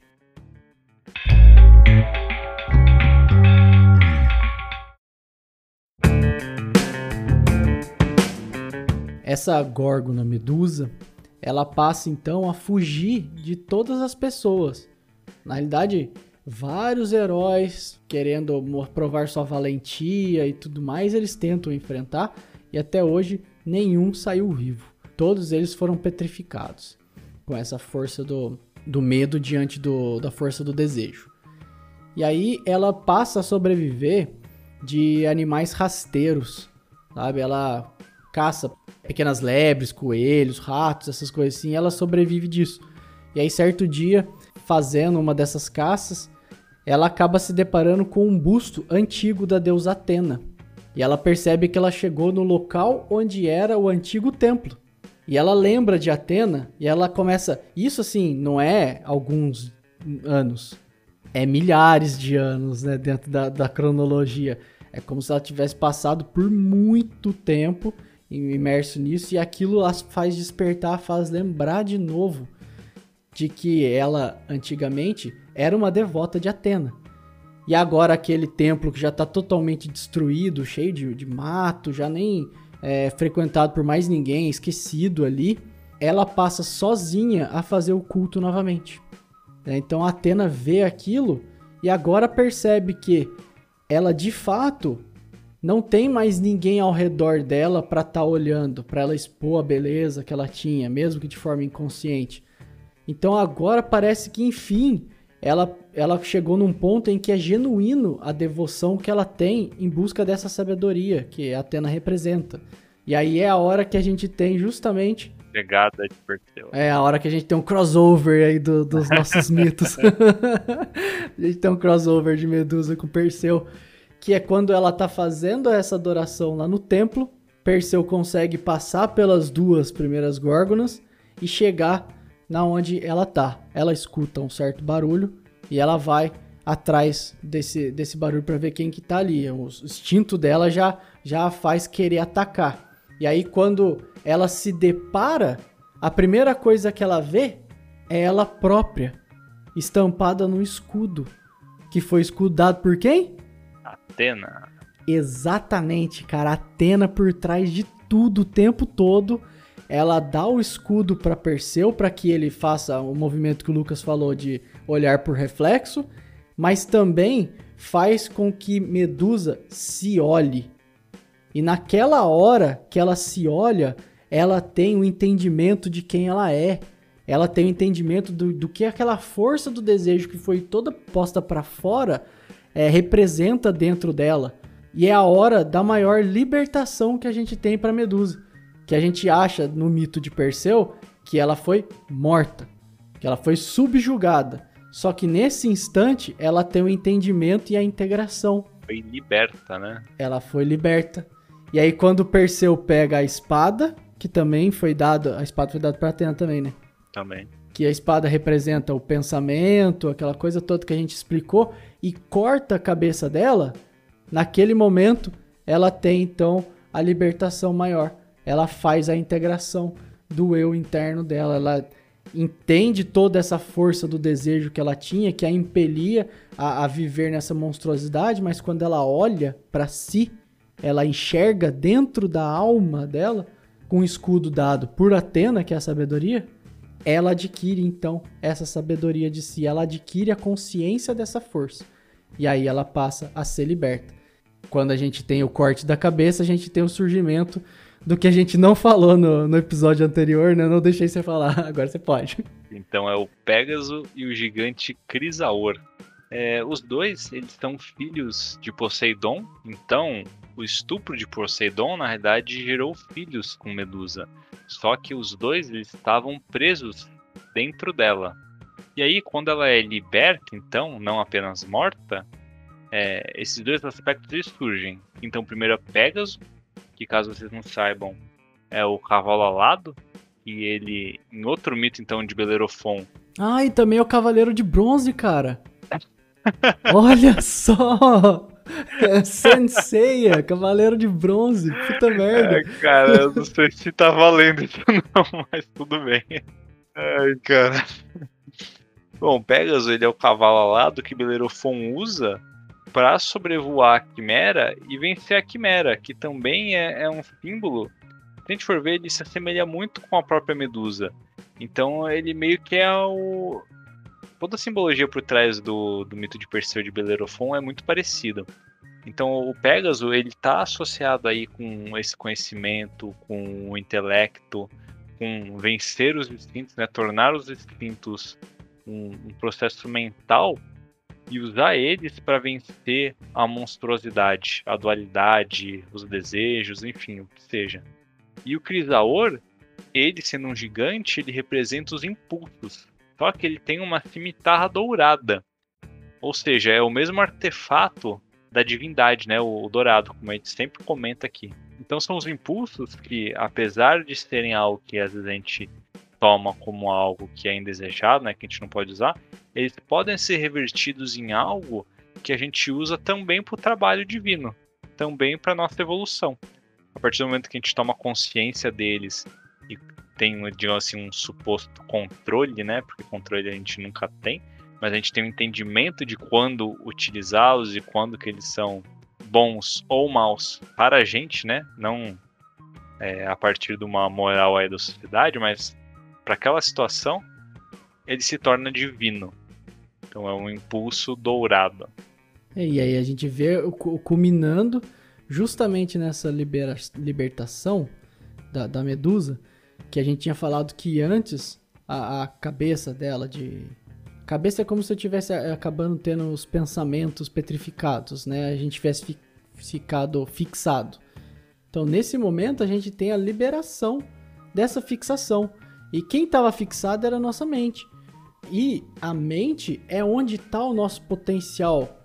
Essa Górgona Medusa, ela passa então a fugir de todas as pessoas. Na realidade, vários heróis querendo provar sua valentia e tudo mais, eles tentam enfrentar e até hoje nenhum saiu vivo. Todos eles foram petrificados com essa força do, do medo diante do, da força do desejo. E aí ela passa a sobreviver de animais rasteiros, sabe? Ela caça pequenas lebres, coelhos, ratos, essas coisas assim, ela sobrevive disso. E aí certo dia, fazendo uma dessas caças, ela acaba se deparando com um busto antigo da deusa Atena. E ela percebe que ela chegou no local onde era o antigo templo. E ela lembra de Atena e ela começa. Isso assim, não é alguns anos, é milhares de anos, né? Dentro da, da cronologia. É como se ela tivesse passado por muito tempo imerso nisso e aquilo as faz despertar, faz lembrar de novo de que ela antigamente era uma devota de Atena. E agora aquele templo que já está totalmente destruído, cheio de, de mato, já nem é, frequentado por mais ninguém, esquecido ali, ela passa sozinha a fazer o culto novamente. É, então Atena vê aquilo e agora percebe que ela de fato não tem mais ninguém ao redor dela para estar tá olhando, para ela expor a beleza que ela tinha, mesmo que de forma inconsciente. Então agora parece que enfim ela, ela chegou num ponto em que é genuíno a devoção que ela tem em busca dessa sabedoria que a Atena representa. E aí é a hora que a gente tem justamente. Pegada de Perseu. É a hora que a gente tem um crossover aí do, dos nossos mitos. a gente tem um crossover de Medusa com Perseu. Que é quando ela tá fazendo essa adoração lá no templo. Perseu consegue passar pelas duas primeiras górgonas e chegar na onde ela tá. Ela escuta um certo barulho e ela vai atrás desse, desse barulho para ver quem que tá ali. O instinto dela já já faz querer atacar. E aí quando ela se depara, a primeira coisa que ela vê é ela própria, estampada no escudo, que foi escudado por quem? Atena. Exatamente, cara, Atena por trás de tudo o tempo todo ela dá o escudo para Perseu para que ele faça o movimento que o Lucas falou de olhar por reflexo, mas também faz com que Medusa se olhe. E naquela hora que ela se olha, ela tem o um entendimento de quem ela é. Ela tem o um entendimento do, do que aquela força do desejo que foi toda posta para fora é, representa dentro dela. E é a hora da maior libertação que a gente tem para Medusa que a gente acha no mito de Perseu que ela foi morta, que ela foi subjugada. Só que nesse instante ela tem o entendimento e a integração. Foi liberta, né? Ela foi liberta. E aí quando Perseu pega a espada, que também foi dado, a espada foi dada para Atena também, né? Também. Que a espada representa o pensamento, aquela coisa toda que a gente explicou, e corta a cabeça dela, naquele momento, ela tem então a libertação maior. Ela faz a integração do eu interno dela. Ela entende toda essa força do desejo que ela tinha, que a impelia a, a viver nessa monstruosidade, mas quando ela olha para si, ela enxerga dentro da alma dela, com o escudo dado por Atena, que é a sabedoria, ela adquire então essa sabedoria de si, ela adquire a consciência dessa força. E aí ela passa a ser liberta. Quando a gente tem o corte da cabeça, a gente tem o surgimento do que a gente não falou no, no episódio anterior, né? Eu não deixei você falar, agora você pode. Então é o Pégaso e o gigante Crisaor. É, os dois, eles são filhos de Poseidon, então o estupro de Poseidon, na verdade, gerou filhos com Medusa. Só que os dois eles estavam presos dentro dela. E aí, quando ela é liberta, então, não apenas morta, é, esses dois aspectos surgem. Então, primeiro é Pegasus, que caso vocês não saibam, é o cavalo alado, e ele, em outro mito, então, de Belerofon. Ah, e também é o cavaleiro de bronze, cara. Olha só! É Senseiya, Cavaleiro de Bronze, puta merda. É, cara, eu não sei se tá valendo isso não, mas tudo bem. Ai, cara. Bom, Pegasus, ele é o cavalo alado que Bellerofon usa para sobrevoar a Quimera e vencer a Quimera, que também é, é um símbolo. Se a gente for ver, ele se assemelha muito com a própria Medusa. Então ele meio que é o, toda a simbologia por trás do, do mito de Perseu de Bellerofon é muito parecida. Então o Pégaso ele está associado aí com esse conhecimento, com o intelecto, com vencer os instintos, né, tornar os instintos um, um processo mental e usar eles para vencer a monstruosidade, a dualidade, os desejos, enfim, o que seja. E o Crisaor, ele sendo um gigante, ele representa os impulsos, só que ele tem uma cimitarra dourada. Ou seja, é o mesmo artefato da divindade, né? O, dourado, como a gente sempre comenta aqui. Então são os impulsos que, apesar de serem algo que às vezes a gente toma como algo que é indesejado, né, que a gente não pode usar, eles podem ser revertidos em algo que a gente usa também para o trabalho divino, também para nossa evolução. A partir do momento que a gente toma consciência deles e tem, digamos assim, um suposto controle, né? Porque controle a gente nunca tem, mas a gente tem um entendimento de quando utilizá-los e quando que eles são bons ou maus para a gente, né? Não é, a partir de uma moral aí da sociedade, mas para aquela situação ele se torna divino. Então é um impulso dourado. É, e aí a gente vê o culminando justamente nessa libera libertação da, da Medusa, que a gente tinha falado que antes a, a cabeça dela de cabeça é como se eu tivesse eh, acabando tendo os pensamentos petrificados, né? A gente tivesse fi ficado fixado. Então, nesse momento, a gente tem a liberação dessa fixação. E quem estava fixado era a nossa mente. E a mente é onde está o nosso potencial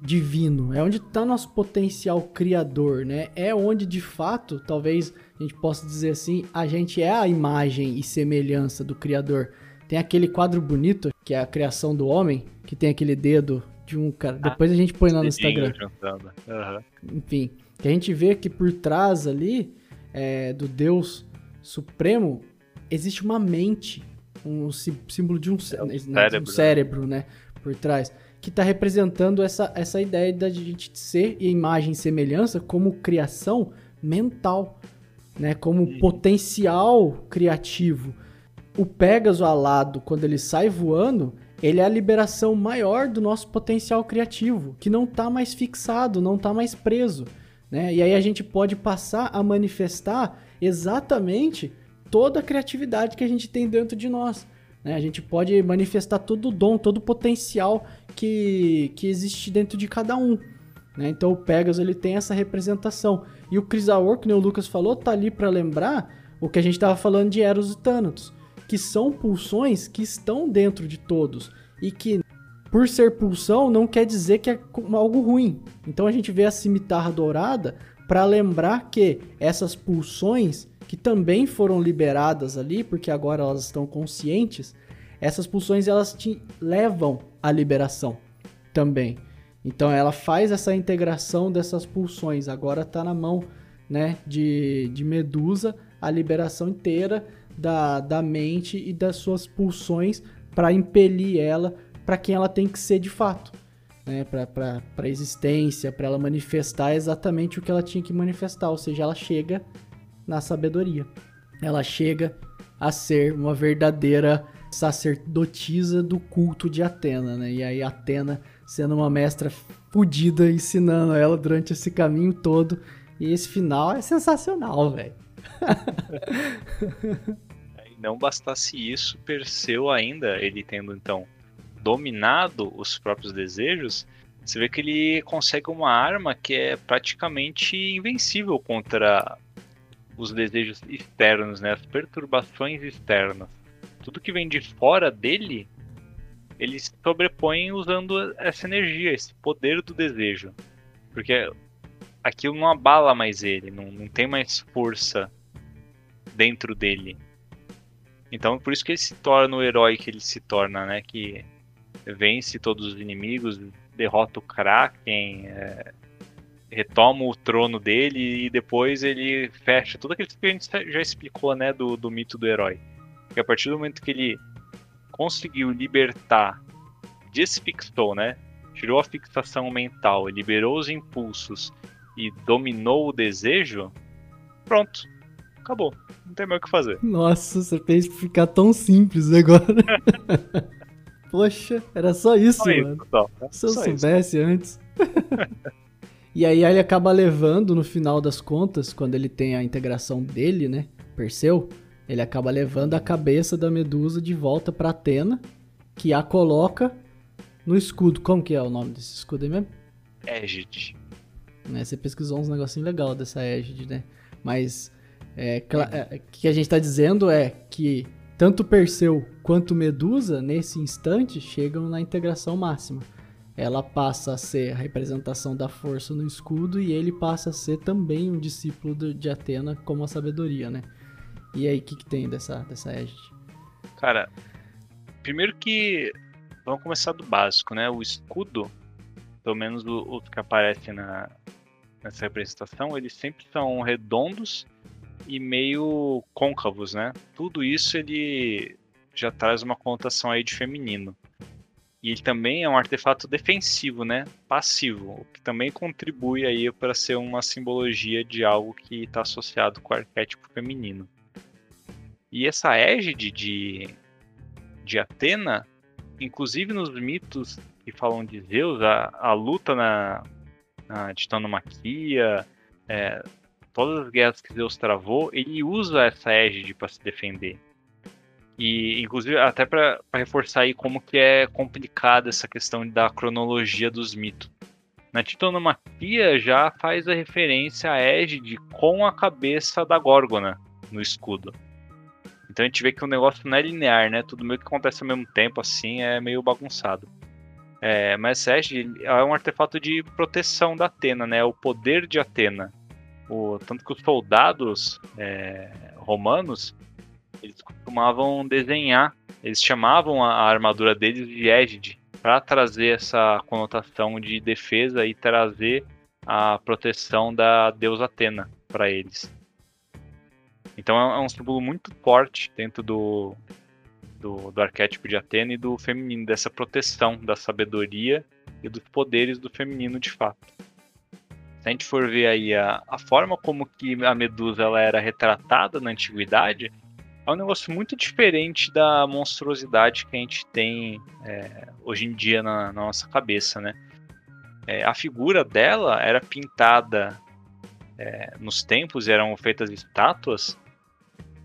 divino, é onde está nosso potencial criador, né? É onde de fato, talvez a gente possa dizer assim, a gente é a imagem e semelhança do criador. Tem aquele quadro bonito que é a criação do homem, que tem aquele dedo de um cara. Ah, Depois a gente põe lá no Instagram. Uhum. Enfim, que a gente vê que por trás ali é, do Deus Supremo existe uma mente, um símbolo de um, é um, né, cérebro, um cérebro, né? Por trás que está representando essa, essa ideia da gente ser imagem e semelhança como criação mental, né? Como uhum. potencial criativo. O Pegasus alado, quando ele sai voando, ele é a liberação maior do nosso potencial criativo, que não está mais fixado, não está mais preso. Né? E aí a gente pode passar a manifestar exatamente toda a criatividade que a gente tem dentro de nós. Né? A gente pode manifestar todo o dom, todo o potencial que, que existe dentro de cada um. Né? Então o Pegasus ele tem essa representação. E o Crisaor, que o Lucas falou, tá ali para lembrar o que a gente estava falando de Eros e Thanatos, que são pulsões que estão dentro de todos e que por ser pulsão não quer dizer que é algo ruim. Então a gente vê a cimitarra dourada para lembrar que essas pulsões que também foram liberadas ali, porque agora elas estão conscientes, essas pulsões elas te levam à liberação também. Então ela faz essa integração dessas pulsões. Agora está na mão né, de, de Medusa a liberação inteira da, da mente e das suas pulsões para impelir ela para quem ela tem que ser de fato. Né, para a existência, para ela manifestar exatamente o que ela tinha que manifestar, ou seja, ela chega na sabedoria. Ela chega a ser uma verdadeira sacerdotisa do culto de Atena, né? E aí Atena sendo uma mestra fodida, ensinando ela durante esse caminho todo. E esse final é sensacional, velho. não bastasse isso, Perseu ainda, ele tendo então dominado os próprios desejos, você vê que ele consegue uma arma que é praticamente invencível contra os desejos externos, né? As perturbações externas. Tudo que vem de fora dele, ele se sobrepõe usando essa energia, esse poder do desejo. Porque aquilo não abala mais ele, não, não tem mais força dentro dele. Então por isso que ele se torna o herói que ele se torna, né? Que vence todos os inimigos, derrota o Kraken, é, retoma o trono dele e depois ele fecha tudo aquilo que a gente já explicou, né? Do, do mito do herói. Que a partir do momento que ele conseguiu libertar, desfixou, né? Tirou a fixação mental, liberou os impulsos e dominou o desejo, pronto, acabou. Não tem mais o que fazer. Nossa, você fez ficar tão simples agora. Poxa, era só isso, só mano. Isso, só. Se eu só soubesse isso. antes. e aí ele acaba levando, no final das contas, quando ele tem a integração dele, né? Perseu, ele acaba levando a cabeça da Medusa de volta para Atena, que a coloca no escudo. Como que é o nome desse escudo aí mesmo? Égide. Né, você pesquisou uns negocinhos legais dessa égide, né? Mas é, é, que a gente está dizendo é que tanto Perseu quanto Medusa, nesse instante, chegam na integração máxima. Ela passa a ser a representação da força no escudo e ele passa a ser também um discípulo de Atena como a sabedoria, né? E aí, o que, que tem dessa, dessa égide? Cara, primeiro que vamos começar do básico, né? O escudo, pelo menos o, o que aparece na, nessa representação, eles sempre são redondos e meio côncavos, né? Tudo isso ele já traz uma conotação aí de feminino. E ele também é um artefato defensivo, né? Passivo, o que também contribui aí para ser uma simbologia de algo que está associado com o arquétipo feminino. E essa égide de, de Atena, inclusive nos mitos que falam de Zeus, a, a luta na, na Titanomaquia, é, todas as guerras que Zeus travou, ele usa essa égide para se defender. E, inclusive, até para reforçar aí como que é complicada essa questão da cronologia dos mitos. Na Titanomaquia já faz a referência a Égide com a cabeça da Górgona no escudo. Então a gente vê que o negócio não é linear, né? Tudo meio que acontece ao mesmo tempo, assim, é meio bagunçado. É, mas Égide é um artefato de proteção da Atena, né? É o poder de Atena. O, tanto que os soldados é, romanos eles costumavam desenhar, eles chamavam a, a armadura deles de égide para trazer essa conotação de defesa e trazer a proteção da deusa Atena para eles. Então é, é um símbolo muito forte dentro do, do, do, arquétipo de Atena e do feminino, dessa proteção da sabedoria e dos poderes do feminino de fato se a gente for ver aí a, a forma como que a Medusa ela era retratada na antiguidade, é um negócio muito diferente da monstruosidade que a gente tem é, hoje em dia na, na nossa cabeça, né? É, a figura dela era pintada é, nos templos, eram feitas estátuas,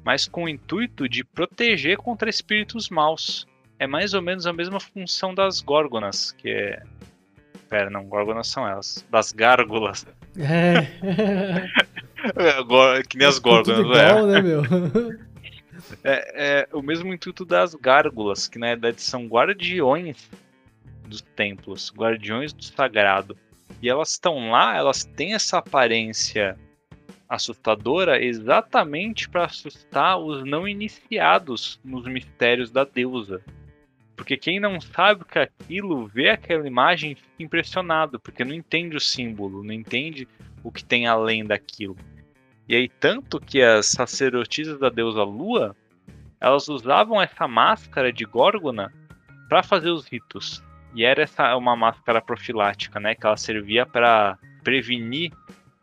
mas com o intuito de proteger contra espíritos maus. É mais ou menos a mesma função das górgonas, que é Pera, não, górgonas são elas. Das gárgulas. É. é que nem as górgonas, tudo igual, é. né, meu? É, é o mesmo intuito das gárgulas, que na verdade são guardiões dos templos, guardiões do sagrado. E elas estão lá, elas têm essa aparência assustadora exatamente para assustar os não iniciados nos mistérios da deusa. Porque quem não sabe o que é aquilo, vê aquela imagem impressionado, porque não entende o símbolo, não entende o que tem além daquilo. E aí, tanto que as sacerdotisas da deusa Lua, elas usavam essa máscara de Górgona para fazer os ritos. E era essa uma máscara profilática, né, que ela servia para prevenir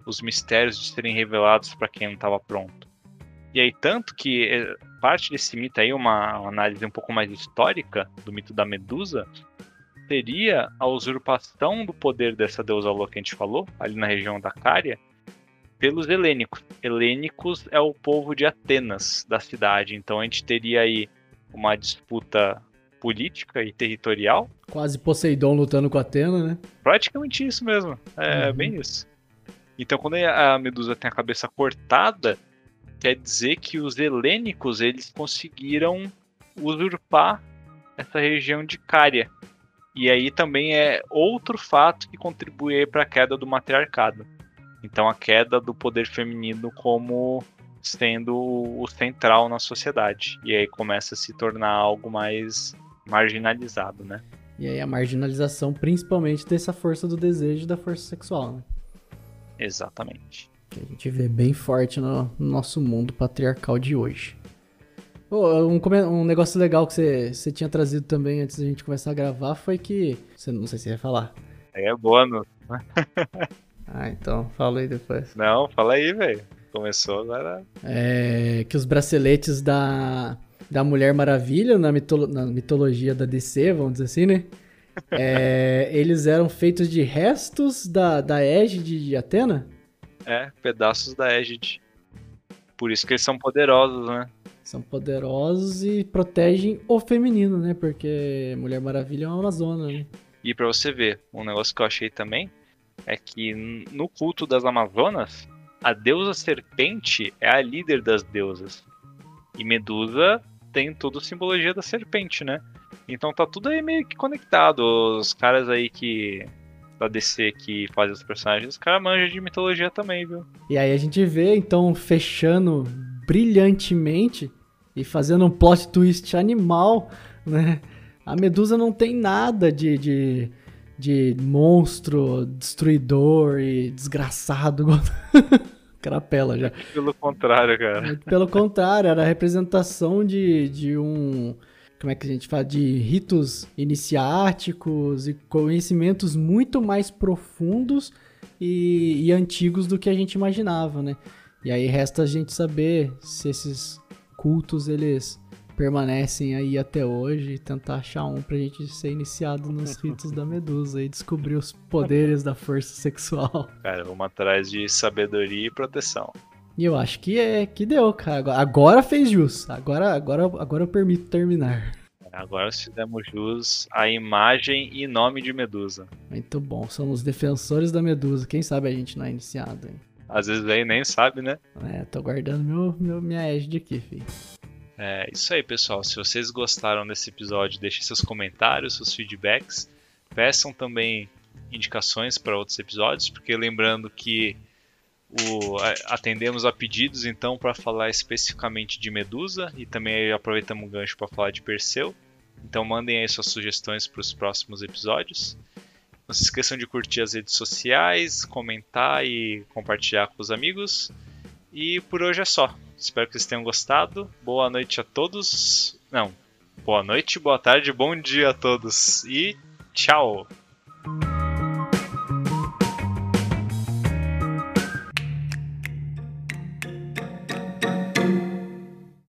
os mistérios de serem revelados para quem não estava pronto. E aí, tanto que eh, parte desse mito aí, uma, uma análise um pouco mais histórica do mito da Medusa, seria a usurpação do poder dessa deusa Lua que a gente falou, ali na região da Cária, pelos helênicos. Helênicos é o povo de Atenas, da cidade. Então a gente teria aí uma disputa política e territorial. Quase Poseidon lutando com Atena, né? Praticamente isso mesmo. É uhum. bem isso. Então quando a Medusa tem a cabeça cortada, quer dizer que os helênicos eles conseguiram usurpar essa região de Cária. E aí também é outro fato que contribui para a queda do matriarcado. Então a queda do poder feminino como sendo o central na sociedade. E aí começa a se tornar algo mais marginalizado, né? E aí a marginalização principalmente dessa força do desejo e da força sexual, né? Exatamente. Que a gente vê bem forte no, nosso mundo patriarcal de hoje. Oh, um, um, negócio legal que você, você tinha trazido também antes da gente começar a gravar foi que. Você, não sei se você ia falar. É bônus. Ah, então fala aí depois. Não, fala aí, velho. Começou agora. É que os braceletes da, da Mulher Maravilha, na, mitolo, na mitologia da DC, vamos dizer assim, né? É, eles eram feitos de restos da, da égide de Atena? É, pedaços da égide. Por isso que eles são poderosos, né? São poderosos e protegem o feminino, né? Porque Mulher Maravilha é uma Amazona, né? E pra você ver, um negócio que eu achei também é que no culto das Amazonas, a deusa serpente é a líder das deusas. E Medusa tem toda a simbologia da serpente, né? Então tá tudo aí meio que conectado. Os caras aí que. da DC que fazem os personagens, os caras manjam de mitologia também, viu? E aí a gente vê, então, fechando brilhantemente e fazendo um plot twist animal, né? A Medusa não tem nada de, de de monstro, destruidor e desgraçado. Carapela já. Pelo contrário, cara. Pelo contrário, era a representação de, de um. Como é que a gente fala? De ritos iniciáticos e conhecimentos muito mais profundos e, e antigos do que a gente imaginava, né? E aí resta a gente saber se esses cultos eles permanecem aí até hoje e tentar achar um pra gente ser iniciado nos ritos da Medusa e descobrir os poderes da força sexual. Cara, vamos atrás de sabedoria e proteção. E eu acho que é que deu, cara. Agora fez jus. Agora, agora, agora eu permito terminar. Agora fizemos jus à imagem e nome de Medusa. Muito bom. Somos defensores da Medusa. Quem sabe a gente não é iniciado, hein? Às vezes aí nem sabe, né? É, tô guardando meu, meu, minha edge aqui, filho. É isso aí, pessoal. Se vocês gostaram desse episódio, deixem seus comentários, seus feedbacks. Peçam também indicações para outros episódios, porque lembrando que o, atendemos a pedidos então para falar especificamente de Medusa e também aproveitamos o gancho para falar de Perseu. Então mandem aí suas sugestões para os próximos episódios. Não se esqueçam de curtir as redes sociais, comentar e compartilhar com os amigos. E por hoje é só. Espero que vocês tenham gostado. Boa noite a todos. Não. Boa noite, boa tarde, bom dia a todos. E tchau.